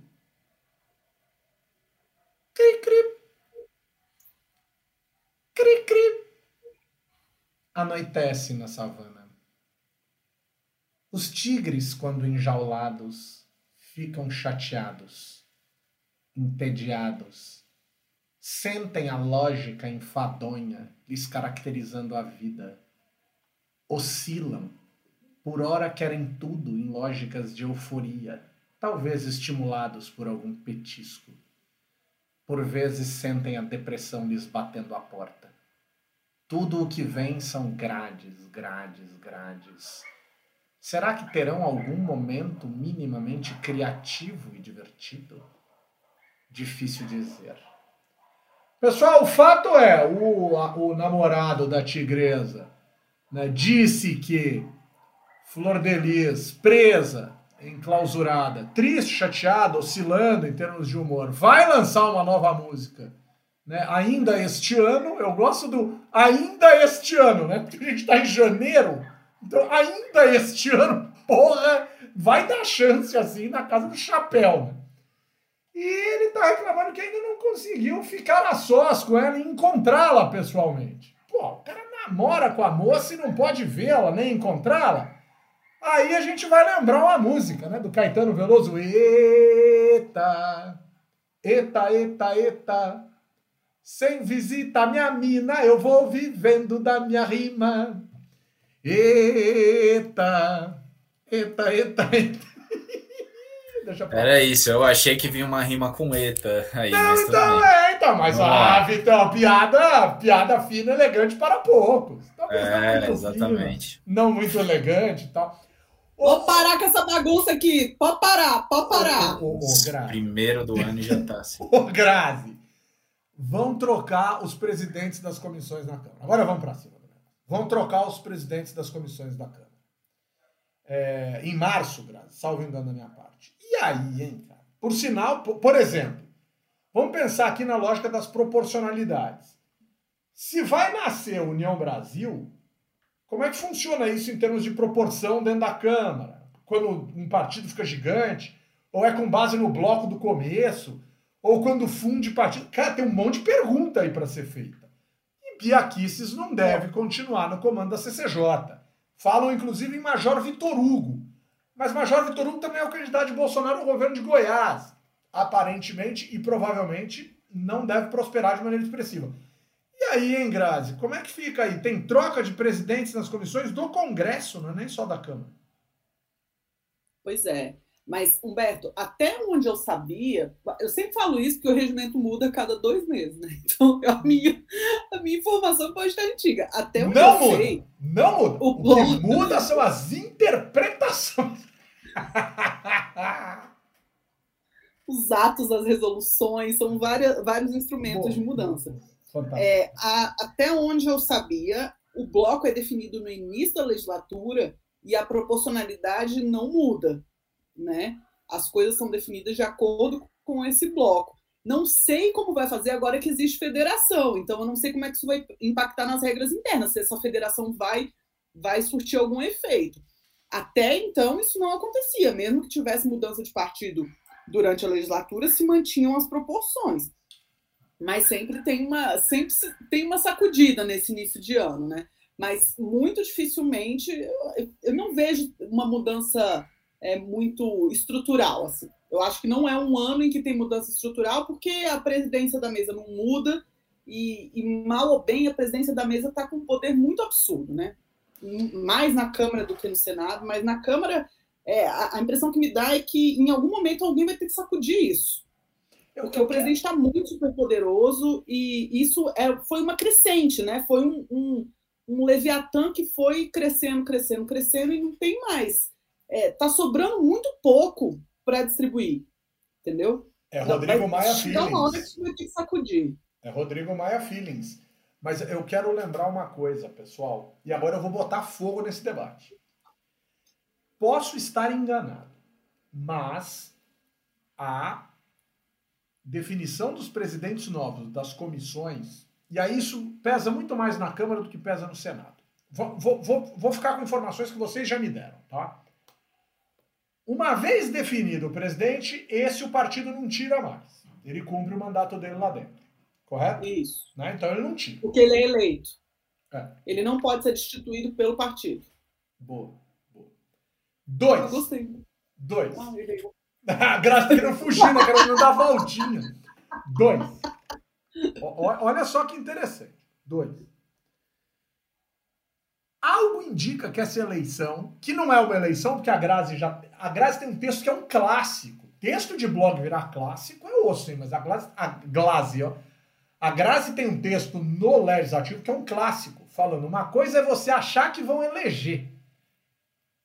Cri-cri. Cri-cri. Anoitece na savana. Os tigres, quando enjaulados, ficam chateados, entediados sentem a lógica enfadonha lhes caracterizando a vida. Oscilam, por ora querem tudo em lógicas de euforia, talvez estimulados por algum petisco. Por vezes sentem a depressão lhes batendo à porta. Tudo o que vem são grades, grades, grades. Será que terão algum momento minimamente criativo e divertido? Difícil dizer. Pessoal, o fato é, o, o namorado da tigresa né, disse que Flor de Lis, presa, enclausurada, triste, chateada, oscilando em termos de humor, vai lançar uma nova música. Né, ainda este ano, eu gosto do ainda este ano, né? Porque a gente está em janeiro, então ainda este ano, porra, vai dar chance assim na casa do chapéu. Né? E ele está reclamando que ainda não conseguiu ficar a sós com ela e encontrá-la pessoalmente. Pô, o cara namora com a moça e não pode vê-la nem encontrá-la. Aí a gente vai lembrar uma música, né, do Caetano Veloso. Eita, eita, eita, eita. Sem visita minha mina, eu vou vivendo da minha rima. Eita, eita, eita, eita. Deixa Era isso, eu achei que vinha uma rima com ETA aí. Não, então é, então, mas ah, Vitão, piada, piada fina, elegante para poucos. é, exatamente. Fino, não muito elegante e tal. Vou parar com essa bagunça aqui. Pode parar, pode parar. O, o, o Primeiro do ano já tá assim. Ô, Grazi, vão trocar os presidentes das comissões na Câmara. Agora vamos para cima. Vão trocar os presidentes das comissões da Câmara. É, em março, Grazi, salvo engano da minha parte. E aí, hein, cara? Por sinal, por, por exemplo, vamos pensar aqui na lógica das proporcionalidades. Se vai nascer a União Brasil, como é que funciona isso em termos de proporção dentro da Câmara? Quando um partido fica gigante, ou é com base no bloco do começo, ou quando funde partido. Cara, tem um monte de pergunta aí para ser feita. E Bia Kicis não deve continuar no comando da CCJ. Falam, inclusive, em Major Vitor Hugo. Mas Major Vitor Hugo também é o candidato de Bolsonaro no governo de Goiás. Aparentemente e provavelmente não deve prosperar de maneira expressiva. E aí, hein, Grazi, como é que fica aí? Tem troca de presidentes nas comissões do Congresso, não é nem só da Câmara. Pois é. Mas, Humberto, até onde eu sabia, eu sempre falo isso porque o regimento muda a cada dois meses, né? Então, a minha, a minha informação pode estar antiga. Até onde não eu muda, sei. Não muda. O, o que muda são as interpretações. Os atos, as resoluções, são várias, vários instrumentos de mudança. É, a, até onde eu sabia, o bloco é definido no início da legislatura e a proporcionalidade não muda né? As coisas são definidas de acordo com esse bloco. Não sei como vai fazer agora que existe federação, então eu não sei como é que isso vai impactar nas regras internas, se essa federação vai, vai surtir algum efeito. Até então isso não acontecia, mesmo que tivesse mudança de partido durante a legislatura, se mantinham as proporções. Mas sempre tem uma, sempre tem uma sacudida nesse início de ano, né? Mas muito dificilmente eu, eu não vejo uma mudança é muito estrutural. Assim. Eu acho que não é um ano em que tem mudança estrutural, porque a presidência da mesa não muda e, e mal ou bem a presidência da mesa está com um poder muito absurdo, né? Mais na Câmara do que no Senado, mas na Câmara é, a, a, impressão que me dá é que em algum momento alguém vai ter que sacudir isso. Porque o presidente está muito super poderoso e isso é, foi uma crescente, né? Foi um, um, um leviatã que foi crescendo, crescendo, crescendo e não tem mais é, tá sobrando muito pouco para distribuir, entendeu? É Rodrigo vai, Maia Feelings. Uma hora que vai ter que sacudir. É Rodrigo Maia Feelings. Mas eu quero lembrar uma coisa, pessoal, e agora eu vou botar fogo nesse debate. Posso estar enganado, mas a definição dos presidentes novos das comissões, e aí isso pesa muito mais na Câmara do que pesa no Senado. Vou, vou, vou, ficar com informações que vocês já me deram, tá? Uma vez definido o presidente, esse o partido não tira mais. Ele cumpre o mandato dele lá dentro. Correto? Isso. Né? Então ele não tira. Porque ele é eleito. É. Ele não pode ser destituído pelo partido. Boa. Boa. Dois. Dois. Ah, a Graça querendo fugir, né? Querendo dar voltinha. Dois. O, olha só que interessante. Dois algo indica que essa eleição, que não é uma eleição, porque a Grazi já. A Grazi tem um texto que é um clássico. Texto de blog virar clássico é osso, hein? Mas a Grazi, a Glazi, ó. A Grazi tem um texto no Legislativo que é um clássico, falando uma coisa é você achar que vão eleger,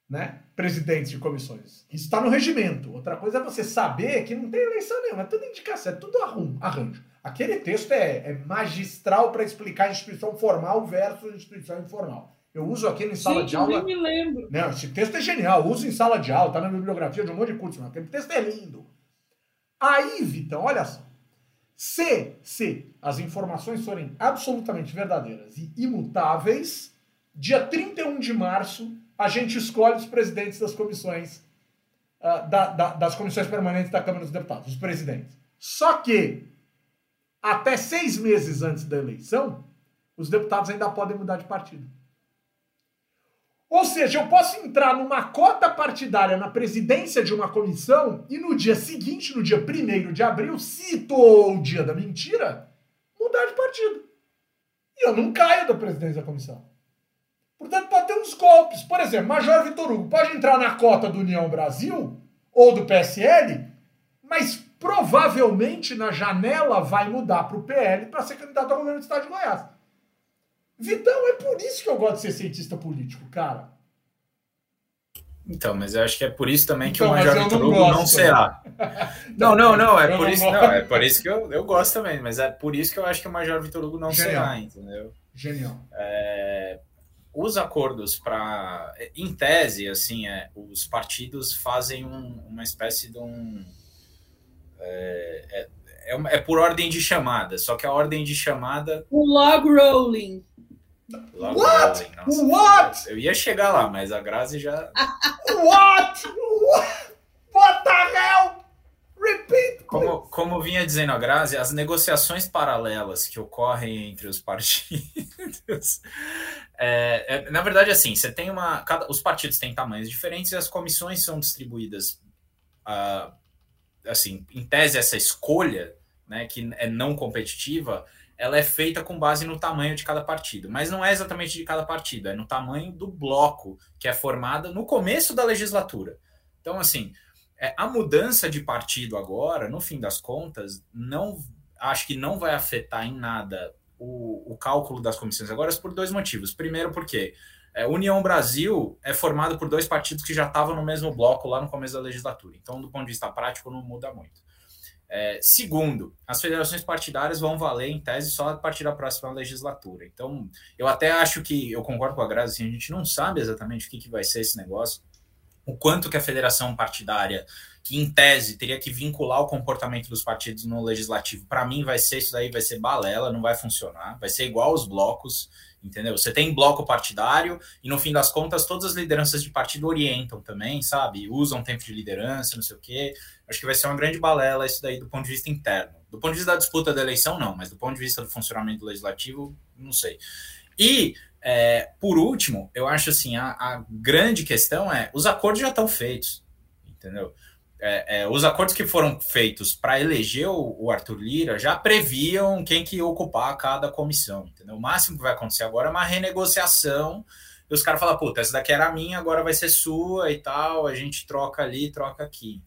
né? Presidentes de comissões. Isso está no regimento. Outra coisa é você saber que não tem eleição nenhuma, é tudo indicação, é tudo arranjo. Aquele texto é, é magistral para explicar a instituição formal versus instituição informal. Eu uso aqui em sala Gente, de aula. Eu nem me lembro. Não, esse texto é genial. Eu uso em sala de aula, tá na bibliografia de um monte de curso. Aquele texto é lindo. Aí, Vitão, olha só. Se, se as informações forem absolutamente verdadeiras e imutáveis, dia 31 de março, a gente escolhe os presidentes das comissões, uh, da, da, das comissões permanentes da Câmara dos Deputados, os presidentes. Só que, até seis meses antes da eleição, os deputados ainda podem mudar de partido. Ou seja, eu posso entrar numa cota partidária na presidência de uma comissão e no dia seguinte, no dia 1 de abril, citou o dia da mentira, mudar de partido. E eu não caio da presidência da comissão. Portanto, pode ter uns golpes. Por exemplo, Major Vitor Hugo pode entrar na cota do União Brasil ou do PSL, mas provavelmente na janela vai mudar para o PL para ser candidato ao governo do estado de Goiás. Vitão, é por isso que eu gosto de ser cientista político, cara. Então, mas eu acho que é por isso também que então, o Major Vitor Hugo não será. não, não, não, é por isso, não, é por isso que eu, eu gosto também, mas é por isso que eu acho que o Major Vitor Hugo não Genial. será, entendeu? Genial. É, os acordos para, em tese, assim, é, os partidos fazem um, uma espécie de um é, é, é, é, por ordem de chamada, só que a ordem de chamada. O log rolling. Log What? Rolling, nossa, What? Eu ia chegar lá, mas a Grazi já. What? What the hell? Repeat. Como, como vinha dizendo a Grazi, as negociações paralelas que ocorrem entre os partidos. É, é, na verdade, assim, você tem uma. Cada, os partidos têm tamanhos diferentes e as comissões são distribuídas. Uh, assim, em tese, essa escolha, né, que é não competitiva, ela é feita com base no tamanho de cada partido. Mas não é exatamente de cada partido, é no tamanho do bloco que é formado no começo da legislatura. Então, assim, é, a mudança de partido agora, no fim das contas, não acho que não vai afetar em nada o, o cálculo das comissões agora por dois motivos. Primeiro, porque é, União Brasil é formado por dois partidos que já estavam no mesmo bloco lá no começo da legislatura. Então, do ponto de vista prático, não muda muito. É, segundo, as federações partidárias vão valer, em tese, só a partir da próxima legislatura. Então, eu até acho que, eu concordo com a Grazi, assim, a gente não sabe exatamente o que, que vai ser esse negócio, o quanto que a federação partidária, que em tese teria que vincular o comportamento dos partidos no legislativo, para mim vai ser isso daí, vai ser balela, não vai funcionar, vai ser igual aos blocos, entendeu? Você tem bloco partidário e no fim das contas todas as lideranças de partido orientam também, sabe? Usam tempo de liderança, não sei o quê. Acho que vai ser uma grande balela isso daí do ponto de vista interno. Do ponto de vista da disputa da eleição, não, mas do ponto de vista do funcionamento legislativo, não sei. E, é, por último, eu acho assim, a, a grande questão é, os acordos já estão feitos, entendeu? é, é, os acordos que foram feitos para eleger o, o, Arthur Lira já previam quem que ia ocupar cada comissão. Entendeu? O máximo que vai acontecer agora é uma renegociação e os caras falam, puta, essa daqui era minha, agora vai ser sua e tal, a gente troca ali, troca aqui?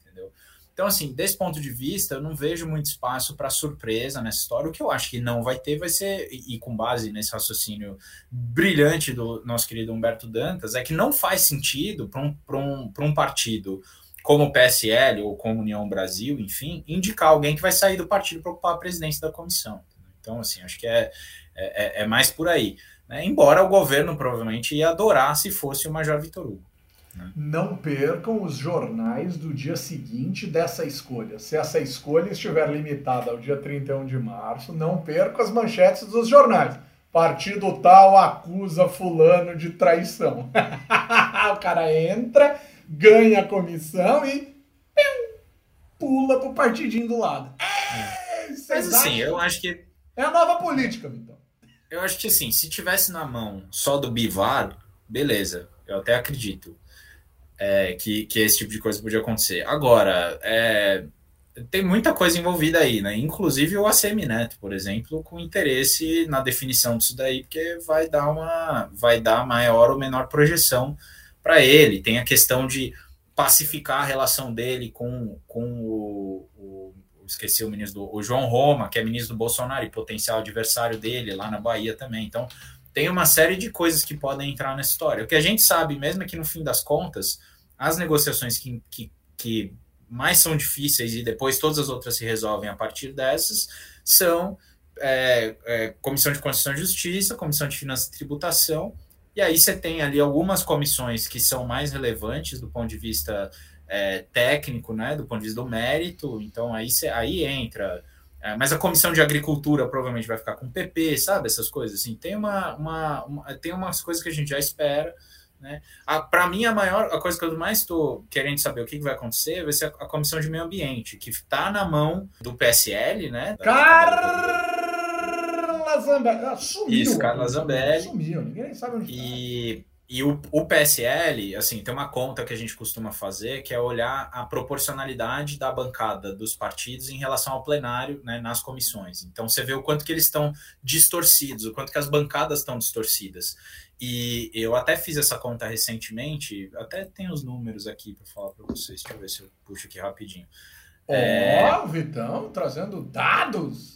Então, assim, desse ponto de vista, eu não vejo muito espaço para surpresa nessa história. O que eu acho que não vai ter vai ser, e, com base nesse raciocínio brilhante do nosso querido Humberto Dantas, é que não faz sentido para um, um, um partido como o PSL ou como União Brasil, enfim, indicar alguém que vai sair do partido para ocupar a presidência da comissão. Então, assim, acho que é, é, é mais por aí. Né? Embora o governo provavelmente ia adorar se fosse o Major Vitor Hugo. Né? Não percam os jornais do dia seguinte dessa escolha. Se essa escolha estiver limitada ao dia 31 de março, não percam as manchetes dos jornais. Partido tal acusa fulano de traição. o cara entra ganha a comissão e pula pro partidinho do lado. É, Mas assim, eu acho que. É a nova política, então. Eu acho que assim, se tivesse na mão só do Bivar, beleza, eu até acredito é, que, que esse tipo de coisa podia acontecer. Agora, é, tem muita coisa envolvida aí, né? Inclusive o ACM Neto, por exemplo, com interesse na definição disso daí, porque vai dar uma vai dar maior ou menor projeção para ele. Tem a questão de pacificar a relação dele com, com o, o esqueci o ministro do o João Roma, que é ministro do Bolsonaro e potencial adversário dele lá na Bahia também. Então, tem uma série de coisas que podem entrar nessa história. O que a gente sabe, mesmo é que no fim das contas, as negociações que, que, que mais são difíceis e depois todas as outras se resolvem a partir dessas são é, é, Comissão de Constituição e Justiça, Comissão de Finanças e Tributação e aí você tem ali algumas comissões que são mais relevantes do ponto de vista é, técnico, né, do ponto de vista do mérito. Então aí, aí entra. É, mas a comissão de agricultura provavelmente vai ficar com o PP, sabe? Essas coisas assim. Tem, uma, uma, uma tem umas coisas que a gente já espera. Né? Para mim, a maior a coisa que eu mais estou querendo saber o que, que, vai acontecer vai ser a, a comissão de meio ambiente, que está na mão do PSL, né? Car... Zambelli. Sumiu. Isso, Carla Zambelli. Sumiu, ninguém sabe onde e, tá. E o, o PSL, assim, tem uma conta que a gente costuma fazer, que é olhar a proporcionalidade da bancada dos partidos em relação ao plenário né, nas comissões. Então, você vê o quanto que eles estão distorcidos, o quanto que as bancadas estão distorcidas. E eu até fiz essa conta recentemente, até tem os números aqui para falar para vocês. Deixa eu ver se eu puxo aqui rapidinho. Ó, oh, é... Vitão, trazendo dados.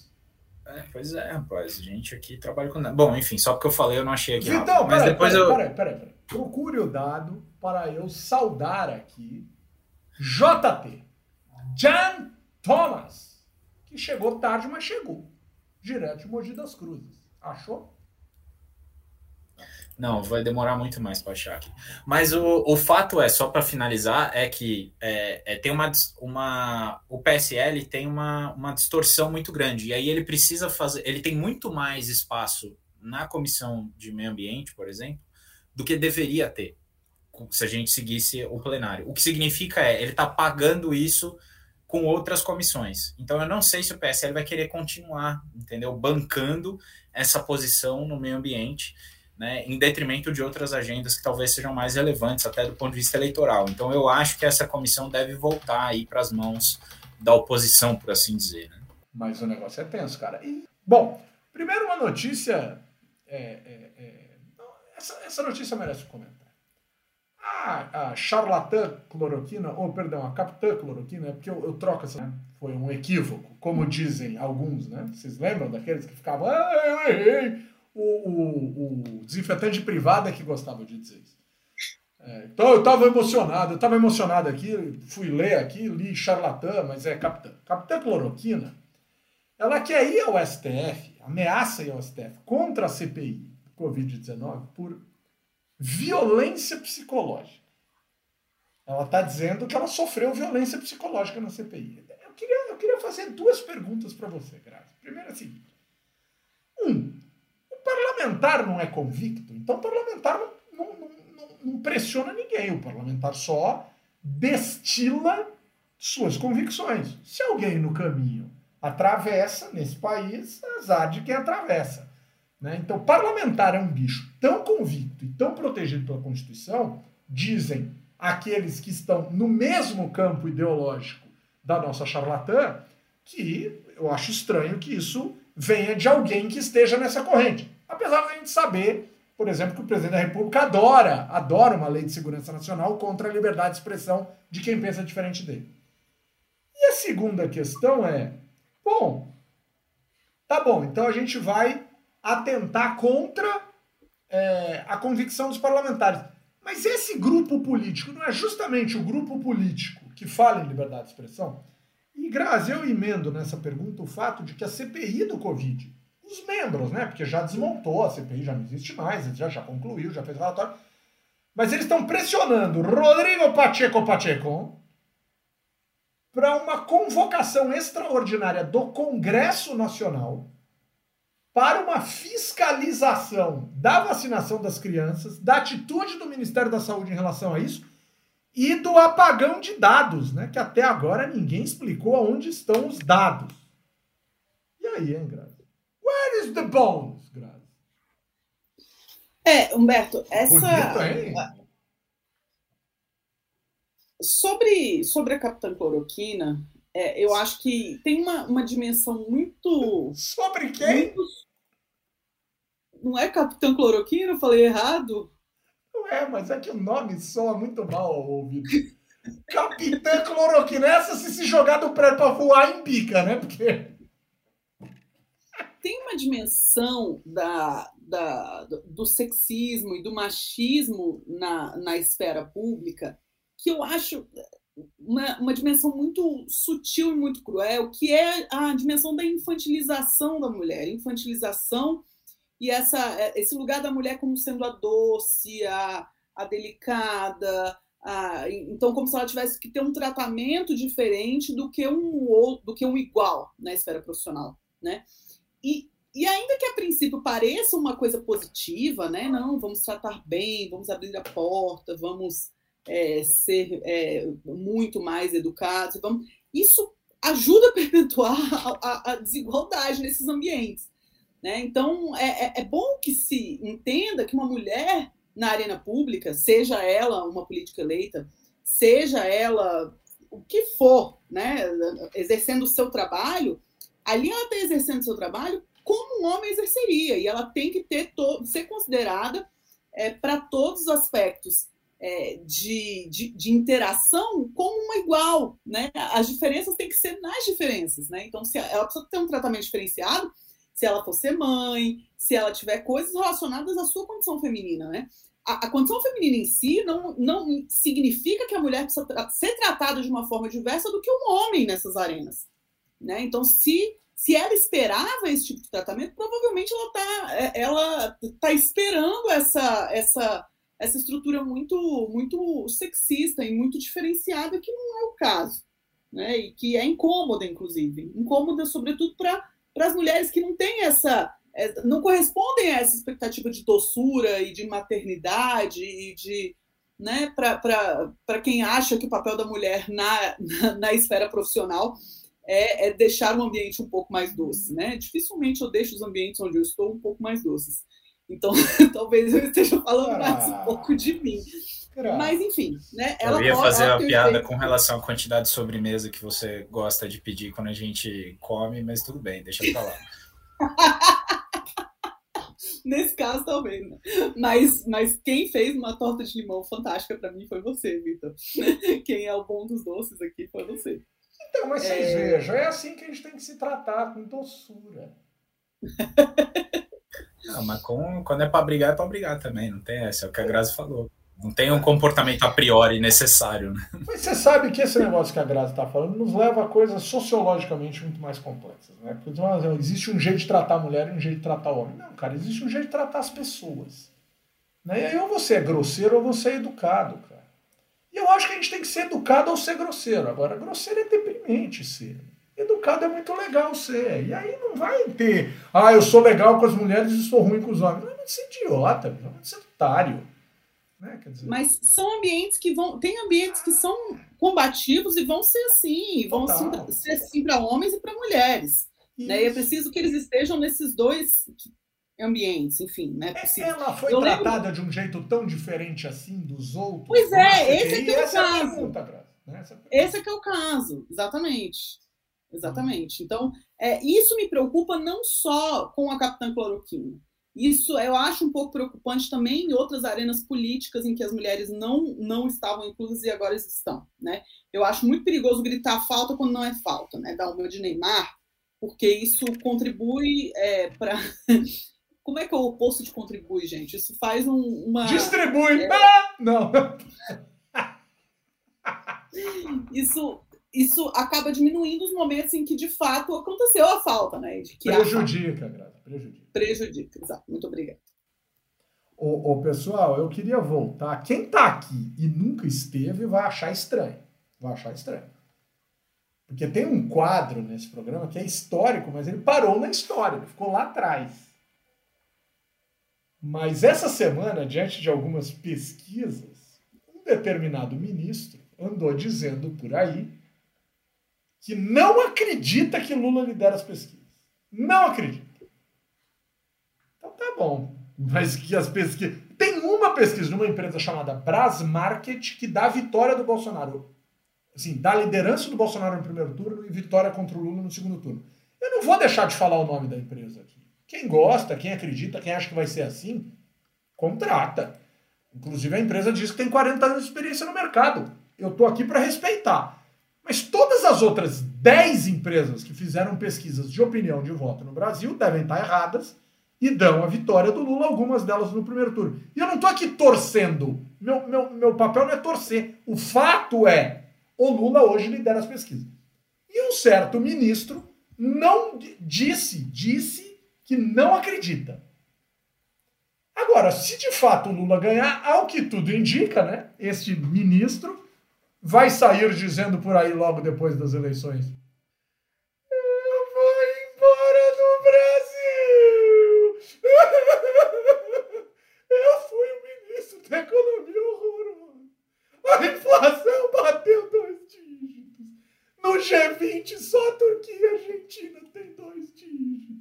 É, pois é, rapaz. A gente aqui trabalha com. Bom, enfim, só porque eu falei, eu não achei aqui. Então, rápido, mas peraí, depois peraí, eu. Peraí, peraí, peraí. Procure o dado para eu saudar aqui JT. John Thomas. Que chegou tarde, mas chegou. Direto de Mogi das Cruzes. Achou? Não, vai demorar muito mais para achar aqui. Mas o, o fato é, só para finalizar, é que é, é, tem uma, uma. O PSL tem uma, uma distorção muito grande. E aí ele precisa fazer. Ele tem muito mais espaço na comissão de meio ambiente, por exemplo, do que deveria ter se a gente seguisse o plenário. O que significa é, ele está pagando isso com outras comissões. Então eu não sei se o PSL vai querer continuar, entendeu? Bancando essa posição no meio ambiente né, em detrimento de outras agendas que talvez sejam mais relevantes, até do ponto de vista eleitoral. Então, eu acho que essa comissão deve voltar aí para as mãos da oposição, por assim dizer. Né? Mas o negócio é tenso, cara. E, bom, primeiro uma notícia. É, é, é, essa, essa, notícia merece um comentário. A, a charlatã cloroquina, ou perdão, a capitã cloroquina, é porque eu, eu troco essa. Né? Foi um equívoco, como dizem alguns, né? Vocês lembram daqueles que ficavam. Ah, eu errei! O, o, o desinfetante privado é que gostava de dizer isso. É, então eu estava emocionado, eu estava emocionado aqui, fui ler aqui, li charlatã, mas é capitã. Capitã Cloroquina, ela quer ir ao STF, ameaça ir ao STF contra a CPI Covid-19 por violência psicológica. Ela está dizendo que ela sofreu violência psicológica na CPI. Eu queria, eu queria fazer duas perguntas para você, Graça. Primeiro é a seguinte. Um, parlamentar não é convicto, então o parlamentar não, não, não, não pressiona ninguém, o parlamentar só destila suas convicções. Se alguém no caminho atravessa nesse país, azar de quem atravessa. Né? Então, parlamentar é um bicho tão convicto e tão protegido pela Constituição, dizem aqueles que estão no mesmo campo ideológico da nossa charlatã, que eu acho estranho que isso venha de alguém que esteja nessa corrente. Apesar de a gente saber, por exemplo, que o presidente da República adora, adora uma lei de segurança nacional contra a liberdade de expressão de quem pensa diferente dele. E a segunda questão é, bom, tá bom, então a gente vai atentar contra é, a convicção dos parlamentares. Mas esse grupo político não é justamente o grupo político que fala em liberdade de expressão? E, Grazi, eu emendo nessa pergunta o fato de que a CPI do Covid os membros, né? Porque já desmontou, a CPI já não existe mais, já, já concluiu, já fez relatório. Mas eles estão pressionando Rodrigo Pacheco Pacheco para uma convocação extraordinária do Congresso Nacional para uma fiscalização da vacinação das crianças, da atitude do Ministério da Saúde em relação a isso e do apagão de dados, né? Que até agora ninguém explicou aonde estão os dados. E aí, hein, Graça? Is the bones, Grazi? É, Humberto, essa. Sobre, sobre a Capitã Cloroquina, é, eu acho que tem uma, uma dimensão muito. Sobre quem? Muito... Não é Capitã Cloroquina? Eu falei errado? Não é, mas é que o nome soa muito mal ao ouvido. Capitã Cloroquina, essa se se jogar do prédio pra voar em pica, né? Porque tem uma dimensão da, da, do sexismo e do machismo na, na esfera pública que eu acho uma, uma dimensão muito sutil e muito cruel, que é a dimensão da infantilização da mulher, infantilização e essa, esse lugar da mulher como sendo a doce, a, a delicada, então como se ela tivesse que ter um tratamento diferente do que um do que um igual na esfera profissional, né? E, e ainda que a princípio pareça uma coisa positiva, né? Não, vamos tratar bem, vamos abrir a porta, vamos é, ser é, muito mais educados, vamos... isso ajuda a perpetuar a, a, desigualdade nesses ambientes. Né? Então, é, é, é bom que se entenda que uma mulher na arena pública, seja ela uma política eleita, seja ela o que for, né, exercendo o seu trabalho, ali ela está exercendo seu trabalho como um homem exerceria, e ela tem que ter ser considerada é, para todos os aspectos é, de, de, de, interação como uma igual. Né? As diferenças têm que ser nas diferenças. Né? Então, se ela precisa ter um tratamento diferenciado se ela for ser mãe, se ela tiver coisas relacionadas à sua condição feminina. Né? A, a condição feminina em si não, não significa que a mulher precisa ser tratada de uma forma diversa do que um homem nessas arenas. Né? Então, se se ela esperava esse tipo de tratamento, provavelmente ela está é, ela tá esperando essa, essa, essa estrutura muito, muito sexista e muito diferenciada, que não é o caso. Né? E que é incômoda, inclusive. Incômoda, sobretudo, para as mulheres que não têm essa. É, não correspondem a essa expectativa de doçura e de maternidade e de. Né, para quem acha que o papel da mulher na, na, na esfera profissional é, é, deixar o ambiente um pouco mais doce, né? Dificilmente eu deixo os ambientes onde eu estou um pouco mais doces. Então, talvez eu esteja falando mais um pouco de mim. Mas, enfim, né? Ela eu ia fazer a piada com relação à quantidade de sobremesa que você gosta de pedir quando a gente come, mas tudo bem, deixa eu falar. Nesse caso, talvez, né? Mas, mas quem fez uma torta de limão fantástica para mim foi você, Vitor. Quem é o bom dos doces aqui foi você. Então, mas vocês é... vejam, é assim que a gente tem que se tratar, com doçura. Não, mas com, quando é para brigar, é para brigar também, não tem essa, é o que a Grazi falou. Não tem um comportamento a priori necessário. Né? Mas você sabe que esse negócio que a Grazi está falando nos leva a coisas sociologicamente muito mais complexas. Né? Porque existe um jeito de tratar a mulher e um jeito de tratar o homem. Não, cara, existe um jeito de tratar as pessoas. Né? E aí ou você é grosseiro ou você é educado, cara. E eu acho que a gente tem que ser educado ou ser grosseiro. Agora, grosseiro é deprimente ser. Educado é muito legal ser. E aí não vai ter, ah, eu sou legal com as mulheres e sou ruim com os homens. Não é muito ser idiota, não é muito ser otário. Né? Dizer... Mas são ambientes que vão. Tem ambientes que são combativos e vão ser assim, vão ser assim para homens e para mulheres. Né? E é preciso que eles estejam nesses dois ambientes, enfim, né? É, ela foi eu tratada lembro... de um jeito tão diferente assim dos outros. Pois é, esse é, que é o caso. Pergunta, né? Esse é que é o caso, exatamente. Exatamente. Então, é, isso me preocupa não só com a Capitã Cloroquina. Isso eu acho um pouco preocupante também em outras arenas políticas em que as mulheres não, não estavam inclusas e agora estão. Né? Eu acho muito perigoso gritar falta quando não é falta, né? Dar uma de Neymar, porque isso contribui é, para Como é que é o oposto de contribui, gente? Isso faz um, uma. Distribui! É... Ah! Não! isso, isso acaba diminuindo os momentos em que de fato aconteceu a falta, né? De que prejudica, a... Graça, prejudica. Prejudica, exato. Muito obrigada. Ô, ô, pessoal, eu queria voltar. Quem tá aqui e nunca esteve vai achar estranho. Vai achar estranho. Porque tem um quadro nesse programa que é histórico, mas ele parou na história, ele ficou lá atrás. Mas essa semana, diante de algumas pesquisas, um determinado ministro andou dizendo por aí que não acredita que Lula lidera as pesquisas. Não acredita. Então tá bom. Mas que as pesquisas. Tem uma pesquisa de uma empresa chamada Brasmarket que dá vitória do Bolsonaro. Assim, dá liderança do Bolsonaro no primeiro turno e vitória contra o Lula no segundo turno. Eu não vou deixar de falar o nome da empresa aqui. Quem gosta, quem acredita, quem acha que vai ser assim, contrata. Inclusive a empresa diz que tem 40 anos de experiência no mercado. Eu estou aqui para respeitar. Mas todas as outras 10 empresas que fizeram pesquisas de opinião de voto no Brasil devem estar erradas e dão a vitória do Lula, algumas delas no primeiro turno. E eu não estou aqui torcendo. Meu, meu, meu papel não é torcer. O fato é, o Lula hoje lidera as pesquisas. E um certo ministro não disse, disse que não acredita. Agora, se de fato o Lula ganhar, ao que tudo indica, né? Este ministro vai sair dizendo por aí logo depois das eleições. Eu vou embora do Brasil! Eu fui o ministro da economia horroroso. A inflação bateu dois dígitos. No G20, só a Turquia e a Argentina tem dois dígitos.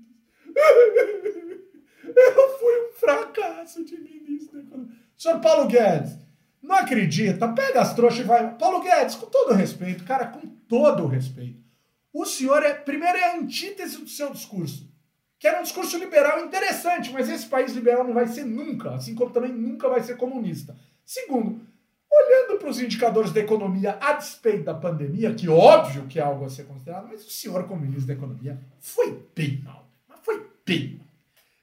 Eu fui um fracasso de ministro. Senhor Paulo Guedes, não acredita? Pega as trouxas e vai. Paulo Guedes, com todo respeito, cara, com todo respeito. O senhor é, primeiro, é a antítese do seu discurso. Que era um discurso liberal interessante, mas esse país liberal não vai ser nunca, assim como também nunca vai ser comunista. Segundo, olhando para os indicadores da economia a despeito da pandemia, que óbvio que é algo a ser considerado, mas o senhor, como ministro da Economia, foi bem mal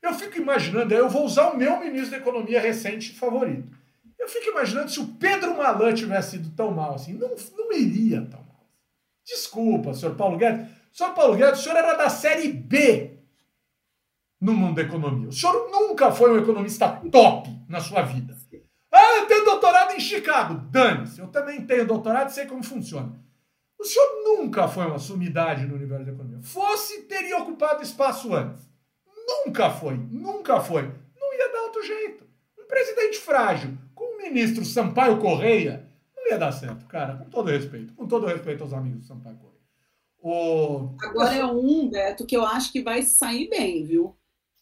Eu fico imaginando, eu vou usar o meu ministro da Economia recente favorito. Eu fico imaginando se o Pedro Malan tivesse sido tão mal assim. Não, não iria tão mal. Desculpa, senhor Paulo Guedes. Senhor Paulo Guedes, o senhor era da série B no mundo da economia. O senhor nunca foi um economista top na sua vida. Ah, eu tenho doutorado em Chicago. Dane-se, eu também tenho doutorado e sei como funciona. O senhor nunca foi uma sumidade no universo da economia. Fosse, teria ocupado espaço antes. Nunca foi, nunca foi. Não ia dar outro jeito. Um presidente frágil com o ministro Sampaio Correia não ia dar certo, cara. Com todo respeito. Com todo respeito aos amigos do Sampaio Correia. O... Agora é um, Beto, que eu acho que vai sair bem, viu?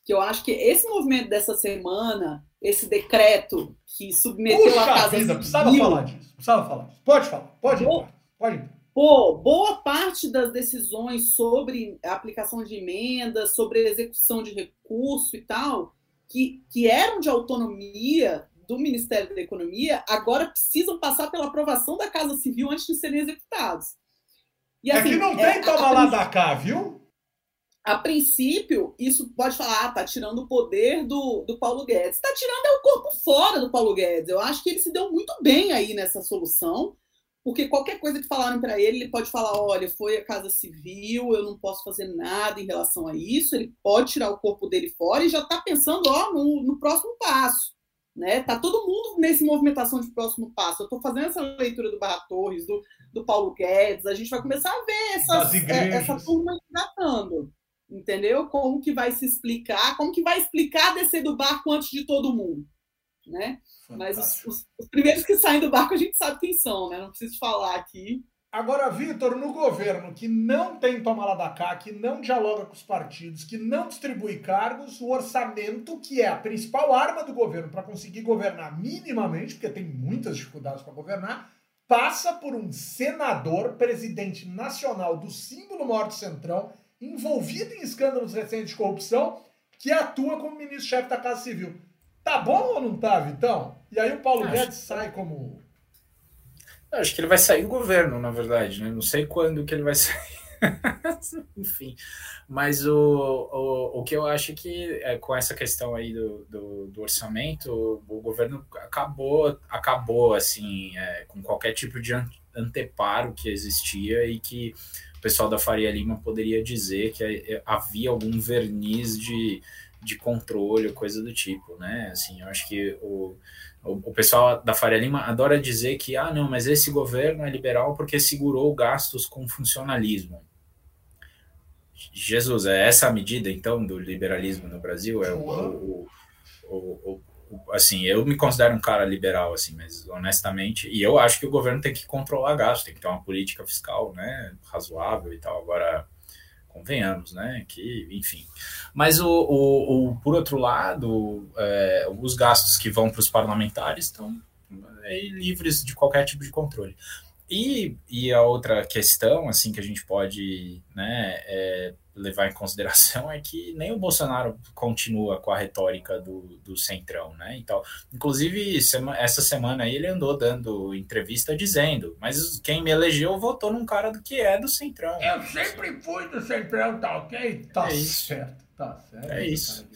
Que eu acho que esse movimento dessa semana, esse decreto que submeteu Puxa a casa vida, precisava falar disso. Precisava falar. Pode falar. Pode Pô, Pode Pô, boa parte das decisões sobre aplicação de emendas, sobre execução de recurso e tal, que, que eram de autonomia do Ministério da Economia, agora precisam passar pela aprovação da Casa Civil antes de serem executados. E, assim, é que não tem é, toma lá da cá, viu? A princípio, isso pode falar, ah, tá tirando o poder do, do Paulo Guedes. Tá tirando é o corpo fora do Paulo Guedes. Eu acho que ele se deu muito bem aí nessa solução, porque qualquer coisa que falaram para ele, ele pode falar: olha, foi a Casa Civil, eu não posso fazer nada em relação a isso. Ele pode tirar o corpo dele fora e já está pensando ó, no, no próximo passo. Né? Tá todo mundo nesse movimentação de próximo passo. Eu estou fazendo essa leitura do Barra Torres, do, do Paulo Guedes, a gente vai começar a ver essas, é, essa turma tratando. Entendeu? Como que vai se explicar, como que vai explicar descer do barco antes de todo mundo. Né? Mas os, os, os, primeiros que saem do barco a gente sabe quem são, né? Não preciso falar aqui. Agora, Vitor, no governo que não tem toma lá da cá, que não dialoga com os partidos, que não distribui cargos, o orçamento, que é a principal arma do governo para conseguir governar minimamente, porque tem muitas dificuldades para governar, passa por um senador, presidente nacional do símbolo maior do Centrão, envolvido em escândalos recentes de corrupção, que atua como ministro-chefe da Casa Civil. Tá bom ou não tá, Vitão? E aí o Paulo acho Guedes sai como. Eu acho que ele vai sair do governo, na verdade, né? Não sei quando que ele vai sair. Enfim, mas o, o, o que eu acho que é, com essa questão aí do, do, do orçamento, o, governo acabou, acabou assim, é, com qualquer tipo de anteparo que existia e que o pessoal da Faria Lima poderia dizer que é, havia algum verniz de de controle, coisa do tipo, né? Assim, eu acho que o, o, o, pessoal da Faria Lima adora dizer que, ah, não, mas esse governo é liberal porque segurou gastos com funcionalismo. Jesus, é essa a medida, então, do liberalismo no Brasil? É o, o, assim, eu me considero um cara liberal, assim, mas honestamente, e eu acho que o governo tem que controlar gastos, tem que ter uma política fiscal, né, razoável e tal. Agora, convenhamos, né? Que, enfim. Mas o, o, o por outro lado, é, os gastos que vão para os parlamentares estão é, livres de qualquer tipo de controle. E, e a outra questão, assim, que a gente pode né, é, levar em consideração é que nem o Bolsonaro continua com a retórica do, do centrão, né? Então, inclusive, essa semana aí ele andou dando entrevista dizendo, mas quem me elegeu votou num cara do que é do centrão. Eu sempre fui do centrão, tá ok? Tá é isso. certo, tá certo. É isso.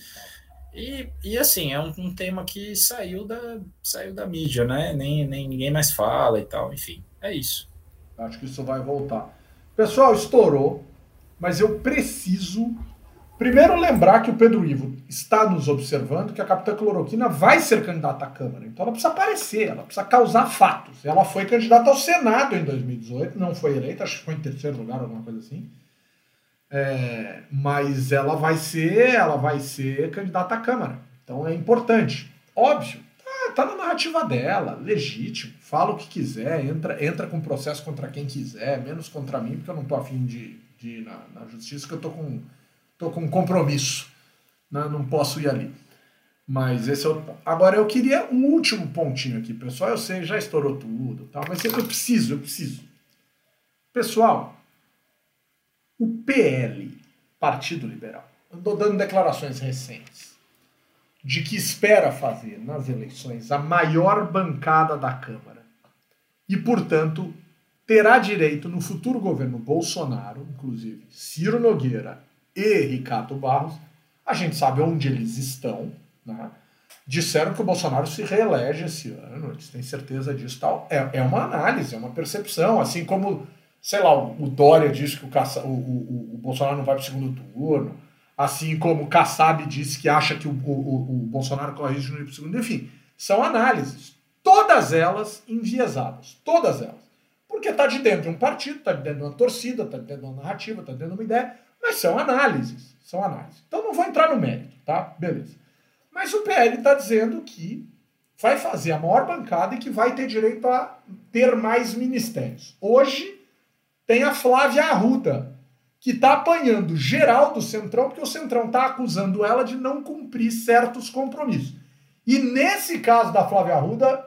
E, e assim, é um, um, tema que saiu da, saiu da mídia, né? Nem, nem ninguém mais fala e tal, enfim, é isso. Acho que isso vai voltar. Pessoal, estourou mas eu preciso primeiro lembrar que o Pedro Ivo está nos observando que a capitã cloroquina vai ser candidata à Câmara. Então ela precisa aparecer, ela precisa causar fatos. Ela foi candidata ao Senado em 2018, não foi eleita, acho que foi em terceiro lugar, alguma coisa assim. É, mas ela vai ser, ela vai ser candidata à Câmara. Então é importante. Óbvio, tá, na narrativa dela, legítimo, fala o que quiser, entra, entra com processo contra quem quiser, menos contra mim, porque eu não tô afim de de ir na, na justiça, que eu tô com, tô com um compromisso. Né? Não posso ir ali. Mas esse é o. Agora eu queria um último pontinho aqui, pessoal. Eu sei, já estourou tudo, tal, mas eu preciso, eu preciso. Pessoal, o PL, Partido Liberal, andou dando declarações recentes de que espera fazer nas eleições a maior bancada da Câmara. E, portanto, terá direito no futuro governo Bolsonaro, inclusive Ciro Nogueira e Ricardo Barros, a gente sabe onde eles estão, né? disseram que o Bolsonaro se reelege esse ano, eles têm certeza disso tal. É, é uma análise, é uma percepção, assim como sei lá, o Dória disse que o, Caça, o, o, o Bolsonaro não vai para o segundo turno, assim como o Kassab disse que acha que o, o, o Bolsonaro corre risco de não ir para segundo. Enfim, são análises, todas elas enviesadas, todas elas. Porque está de dentro de um partido, está de dentro de uma torcida, está de dentro de uma narrativa, está de dentro de uma ideia, mas são análises, são análises. Então não vou entrar no mérito, tá? Beleza. Mas o PL está dizendo que vai fazer a maior bancada e que vai ter direito a ter mais ministérios. Hoje tem a Flávia Arruda, que está apanhando geral do Centrão, porque o Centrão está acusando ela de não cumprir certos compromissos. E nesse caso da Flávia Arruda,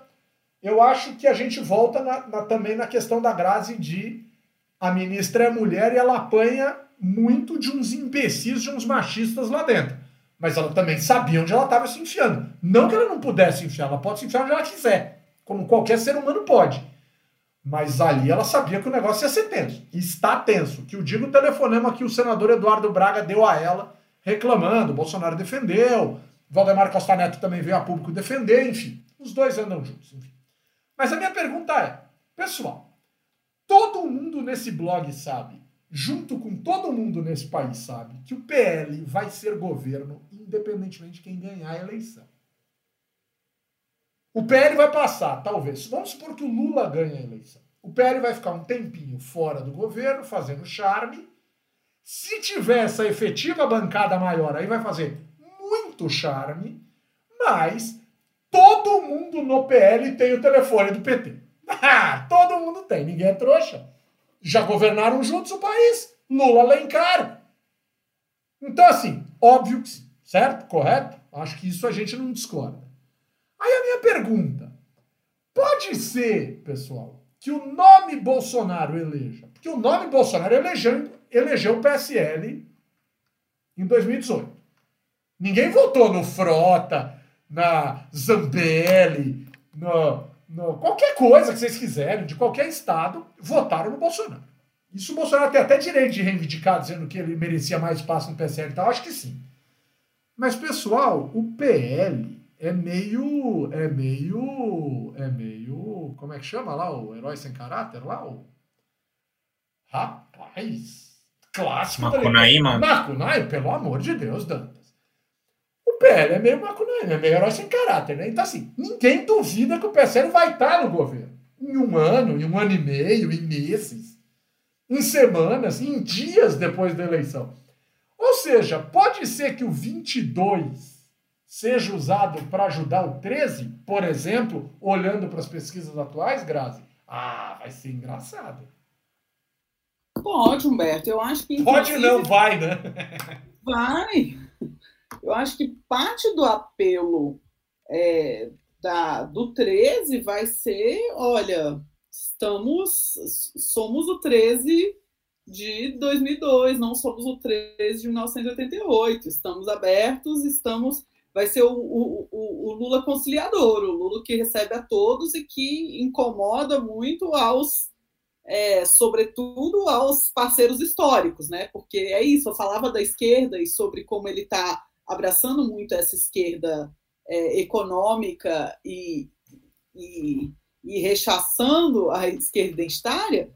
eu acho que a gente volta na, na, também na questão da Grazi de a ministra é mulher e ela apanha muito de uns imbecis, de uns machistas lá dentro. Mas ela também sabia onde ela estava se enfiando. Não que ela não pudesse enfiar, ela pode se enfiar onde ela quiser, como qualquer ser humano pode. Mas ali ela sabia que o negócio ia ser tenso. está tenso. Que o digo telefonema que o senador Eduardo Braga deu a ela, reclamando. Bolsonaro defendeu. Valdemar Costa Neto também veio a público defender, enfim. Os dois andam juntos. Enfim. Mas a minha pergunta é: pessoal, todo mundo nesse blog sabe, junto com todo mundo nesse país sabe, que o PL vai ser governo independentemente de quem ganhar a eleição. O PL vai passar, talvez. Vamos supor que o Lula ganhe a eleição. O PL vai ficar um tempinho fora do governo, fazendo charme. Se tiver essa efetiva bancada maior, aí vai fazer muito charme, mas todo mundo no PL tem o telefone do PT. Ah, todo mundo tem, ninguém é trouxa. Já governaram juntos o país. Lula Alencar. Então, assim, óbvio que sim, certo? Correto? Acho que isso a gente não discorda. Aí a minha pergunta: pode ser, pessoal, que o nome Bolsonaro eleja, porque o nome Bolsonaro elegeu, elegeu o PSL em 2018. Ninguém votou no Frota, na Zambelli, no, no, qualquer coisa que vocês quiserem, de qualquer estado, votaram no Bolsonaro. Isso o Bolsonaro tem até direito de reivindicar, dizendo que ele merecia mais espaço no PSL e tal, acho que sim. Mas, pessoal, o PL é meio. É meio. É meio. Como é que chama lá? O herói sem caráter lá? O... Rapaz! Clássico. Macunaíma? Macunaíma, pelo amor de Deus, Dantas. O PL é meio Macunaíma, é meio herói sem caráter, né? Então, assim, ninguém duvida que o PSL vai estar no governo. Em um ano, em um ano e meio, em meses, em semanas, em dias depois da eleição. Ou seja, pode ser que o 22 seja usado para ajudar o 13, por exemplo, olhando para as pesquisas atuais, Grazi? Ah, vai ser engraçado. Pode, Humberto. Eu acho que. Pode não, vai, né? Vai. Eu acho que parte do apelo é, da, do 13 vai ser: olha, estamos. Somos o 13 de 2002, não somos o 13 de 1988. Estamos abertos, estamos vai ser o, o, o, Lula conciliador, o Lula que recebe a todos e que incomoda muito aos, é, sobretudo aos parceiros históricos, né? Porque é isso, eu falava da esquerda e sobre como ele está abraçando muito essa esquerda é, econômica e, e, e rechaçando a esquerda identitária,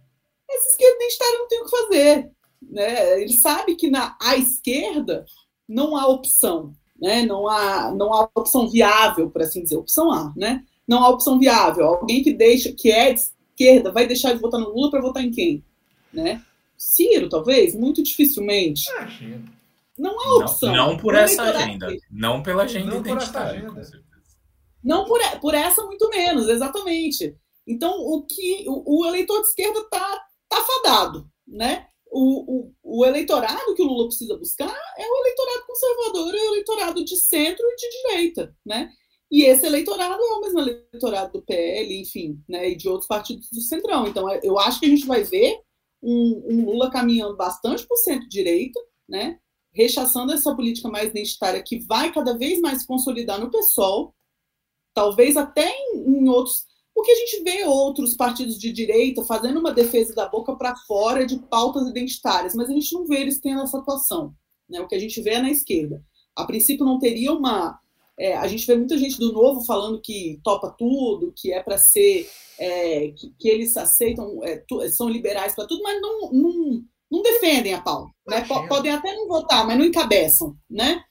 essa esquerda identitária não tem o que fazer. Né? Ele sabe que na à esquerda não há opção né? Não há, não há opção viável, por assim dizer, opção A, né? Não há opção viável. Alguém que deixa, que é de esquerda, vai deixar de votar no Lula para votar em quem, né? Ciro, talvez, muito dificilmente. Não há opção. Não, não por essa agenda, não pela agenda não identitária. Por agenda. Não por, por essa, muito menos, exatamente. Então, o que o, o eleitor de esquerda está tá fadado, né? O, o, o, eleitorado que o Lula precisa buscar é o eleitorado conservador, é o eleitorado de centro e de direita, né? E esse eleitorado é o mesmo eleitorado do PL, enfim, né, e de outros partidos do Centrão. Então, é, eu acho que a gente vai ver um, um Lula caminhando bastante por centro-direita, né, rechaçando essa política mais identitária que vai cada vez mais se consolidar no PSOL, talvez até em, em outros porque a gente vê outros partidos de direita fazendo uma defesa da boca para fora de pautas identitárias, mas a gente não vê eles tendo essa atuação. Né? O que a gente vê é na esquerda. A princípio não teria uma, É, a gente vê muita gente do novo falando que topa tudo, que é para ser, é, que, que, eles aceitam, é, tu, são liberais para tudo, mas não, não, não, defendem a pauta. Né? Podem até não votar, mas não encabeçam, né?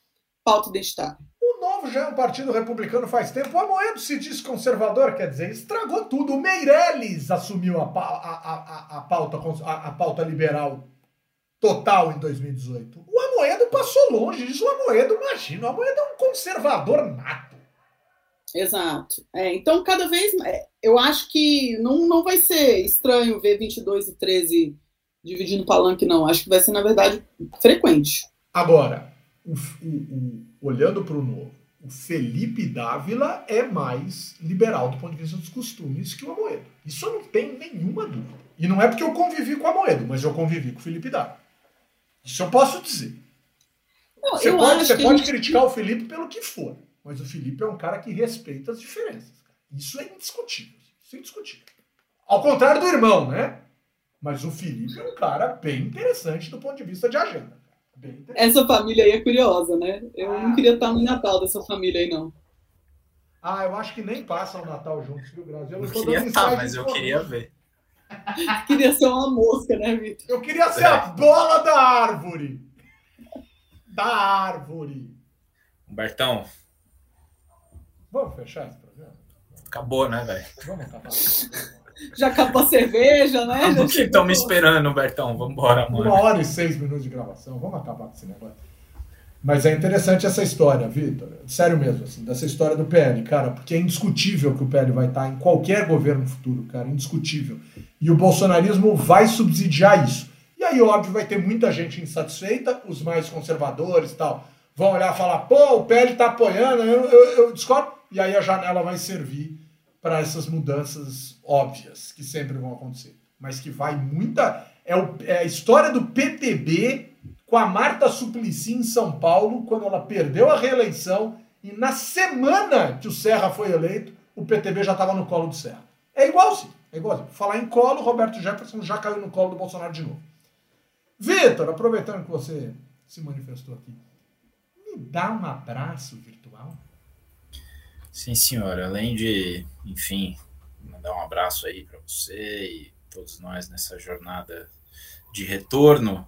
Pauta identitária. Novo já é um partido republicano faz tempo. O Amoedo se diz conservador, quer dizer, estragou tudo. O Meirelles assumiu a, a, a, a pauta, a, a pauta liberal total em 2018. O Amoedo passou longe disso. O Amoedo, imagina, o Amoedo é um conservador nato. Exato. É, então, cada vez mais. Eu acho que não, não vai ser estranho ver 22 e 13 dividindo palanque, não. Acho que vai ser, na verdade, frequente. Agora, o, o, o, olhando para o novo, o Felipe Dávila é mais liberal do ponto de vista dos costumes que o Amoedo. Isso eu não tenho nenhuma dúvida. E não é porque eu convivi com o Amoedo, mas eu convivi com o Felipe Dávila. Isso eu posso dizer. Não, você pode, você pode gente... criticar o Felipe pelo que for, mas o Felipe é um cara que respeita as diferenças. Isso é indiscutível. Isso é indiscutível. Ao contrário do irmão, né? Mas o Felipe é um cara bem interessante do ponto de vista de agenda. Essa família aí é curiosa, né? Eu ah, não queria estar no Natal dessa família aí, não. Ah, eu acho que nem passam o Natal juntos, viu, Brasil? Eu, eu queria estar, mas eu queria ver. queria ser uma mosca, né, Vitor? Eu queria ser é. a bola da árvore. Da árvore. Humbertão. Vamos fechar esse programa? Acabou, né, velho? Vamos acabar. Já acabou a cerveja, né? O que estão me esperando, Humbertão? Vamos embora, mano. Uma hora e seis minutos de gravação. Vamos acabar com esse negócio. Mas é interessante essa história, Vitor. Sério mesmo, assim, dessa história do PL, cara, porque é indiscutível que o PL vai estar em qualquer governo futuro, cara, indiscutível. E o bolsonarismo vai subsidiar isso. E aí, óbvio, vai ter muita gente insatisfeita, os mais conservadores e tal, vão olhar e falar, pô, o PL tá apoiando, eu, eu, eu discordo. E aí a janela vai servir para essas mudanças óbvias que sempre vão acontecer. Mas que vai muita. É, o, é a história do PTB com a Marta Suplicy em São Paulo, quando ela perdeu a reeleição, e na semana que o Serra foi eleito, o PTB já estava no colo do Serra. É igualzinho, é igualzinho. Falar em colo, Roberto Jefferson já caiu no colo do Bolsonaro de novo. Vitor, aproveitando que você se manifestou aqui, me dá um abraço virtual? Sim, senhora. Além de, enfim, mandar um abraço aí para você e todos nós nessa jornada de retorno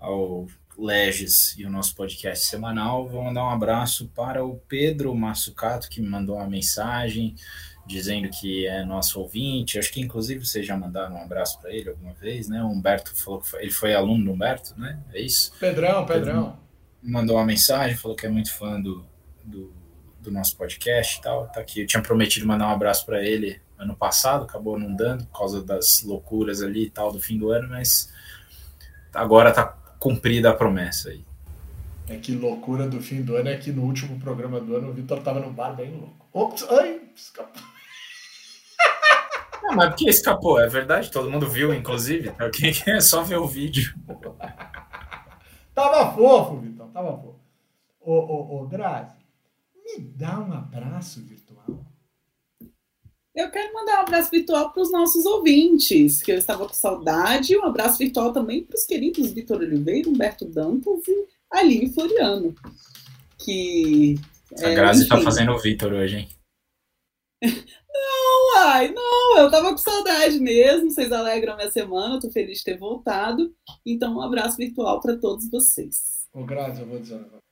ao Leges e o nosso podcast semanal. Vou mandar um abraço para o Pedro Massucato, que me mandou uma mensagem dizendo que é nosso ouvinte. Acho que inclusive vocês já mandaram um abraço para ele alguma vez, né? O Humberto falou que foi, ele foi aluno do Humberto, né? É isso? Pedrão, Pedrão. Mandou uma mensagem, falou que é muito fã do, do, do nosso podcast e tal. Tá aqui. Eu tinha prometido mandar um abraço para ele ano passado, acabou não dando por causa das loucuras ali e tal do fim do ano, mas agora tá cumprida a promessa aí. É que loucura do fim do ano é que no último programa do ano o Vitor tava no bar bem louco. Ops, ai, escapou. Não, mas que escapou? É verdade, todo mundo viu, inclusive. É só ver o vídeo. tava fofo, Vitor, tava fofo. Ô, ô, ô, Grazi, me dá um abraço virtual. Eu quero mandar um abraço virtual para os nossos ouvintes, que eu estava com saudade. Um abraço virtual também para os queridos Vitor Oliveira, Humberto Dantas e Aline Floriano. Que. A é, Grazi está fazendo o Vitor hoje, hein? Não, ai, não, eu tava com saudade mesmo. Vocês alegram a minha semana, tô feliz de ter voltado. Então, um abraço virtual para todos vocês. Ô, Grazi, eu vou dizer agora.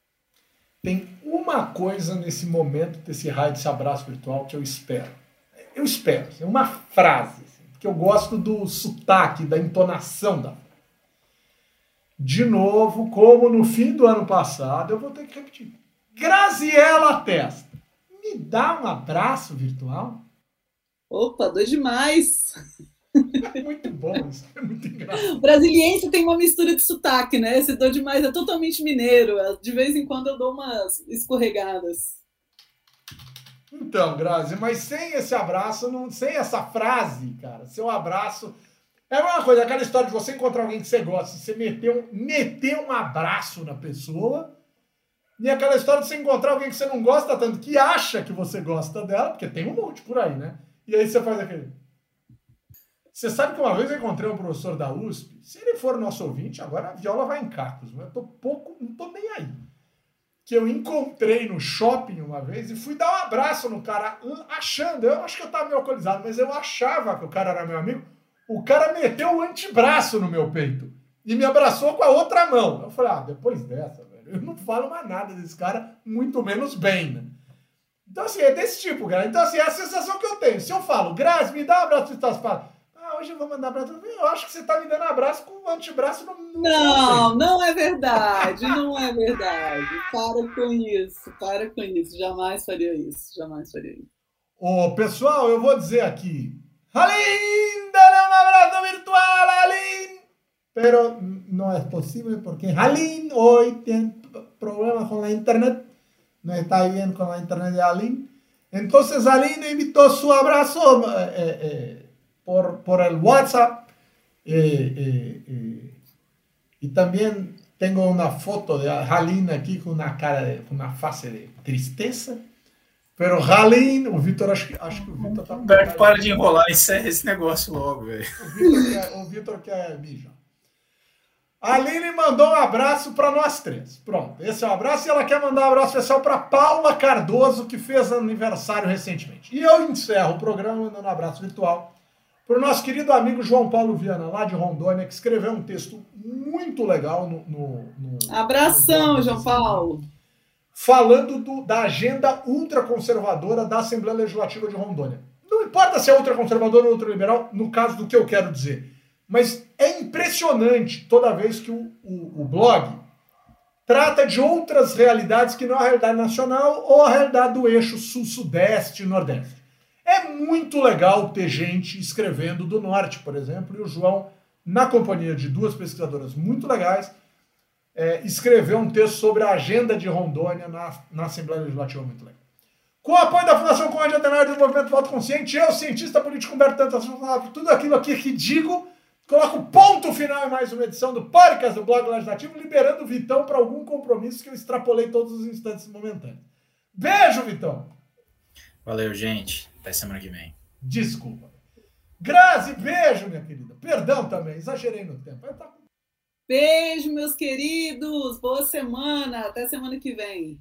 Tem uma coisa nesse momento desse raio desse abraço virtual que eu espero eu espero, assim, uma frase, assim, porque eu gosto do sotaque, da entonação da. De novo, como no fim do ano passado, eu vou ter que repetir. Graziela Testa, me dá um abraço virtual? Opa, dois demais! É muito bom isso, é muito engraçado. Brasiliense tem uma mistura de sotaque, né? Esse dou demais é totalmente mineiro. De vez em quando eu dou umas escorregadas. Então, Grazi, mas sem esse abraço, não, sem essa frase, cara, seu abraço. É uma coisa, aquela história de você encontrar alguém que você gosta, você meter um, meter um abraço na pessoa, e aquela história de você encontrar alguém que você não gosta tanto, que acha que você gosta dela, porque tem um monte por aí, né? E aí você faz aquele. Você sabe que uma vez eu encontrei um professor da USP, se ele for nosso ouvinte, agora a viola vai em cacos, mas eu tô pouco, não tô nem aí que eu encontrei no shopping uma vez e fui dar um abraço no cara, achando, eu acho que eu tava meio alcoolizado, mas eu achava que o cara era meu amigo. O cara meteu o antebraço no meu peito e me abraçou com a outra mão. Eu falei, ah, depois dessa, velho, eu não falo mais nada desse cara, muito menos bem, né? Então, assim, é desse tipo, cara. Então, assim, é a sensação que eu tenho. Se eu falo, Grazi, me dá um abraço, fala, ah, hoje eu vou mandar abraço. Eu acho que você tá me dando abraço com o antebraço no. Não, não é verdade, não é verdade. Para com isso, para com isso. Jamais faria isso, jamais faria isso. Ô, pessoal, eu vou dizer aqui. Halim, dale um abraço virtual, Halim! Pero não é possível porque Halim hoje tem problemas com a internet no está bien con la internet de Aline. Entonces Aline invitó su abrazo eh, eh, por, por, el WhatsApp. Eh, y también tengo una foto de Aline aquí con una cara de, con una fase de tristeza. Pero Aline, o Vitor, acho que, acho que o Vitor tá. Para de enrolar e encerra esse negócio logo, velho. O Vitor quer, quer mijar. A Aline mandou um abraço para nós três. Pronto, esse é o um abraço. E ela quer mandar um abraço especial para Paula Cardoso, que fez aniversário recentemente. E eu encerro o programa mandando um abraço virtual para o nosso querido amigo João Paulo Viana, lá de Rondônia, que escreveu um texto muito legal no. no, no Abração, no João Paulo! Falando do, da agenda ultraconservadora da Assembleia Legislativa de Rondônia. Não importa se é ultraconservador ou ultraliberal, no caso do que eu quero dizer mas é impressionante toda vez que o, o, o blog trata de outras realidades que não a realidade nacional ou a realidade do eixo sul-sudeste e nordeste. É muito legal ter gente escrevendo do norte, por exemplo, e o João, na companhia de duas pesquisadoras muito legais, é, escreveu um texto sobre a agenda de Rondônia na, na Assembleia Legislativa muito legal. Com o apoio da Fundação Conrad Adenauer do Movimento Voto Consciente, eu, cientista político Humberto Tantas, tudo aquilo aqui que digo Coloca o ponto final em mais uma edição do podcast do Blog Legislativo, liberando o Vitão para algum compromisso que eu extrapolei todos os instantes momentâneos. Beijo, Vitão! Valeu, gente. Até semana que vem. Desculpa. Grazi, beijo, minha querida. Perdão também, exagerei no tempo. Beijo, meus queridos. Boa semana. Até semana que vem.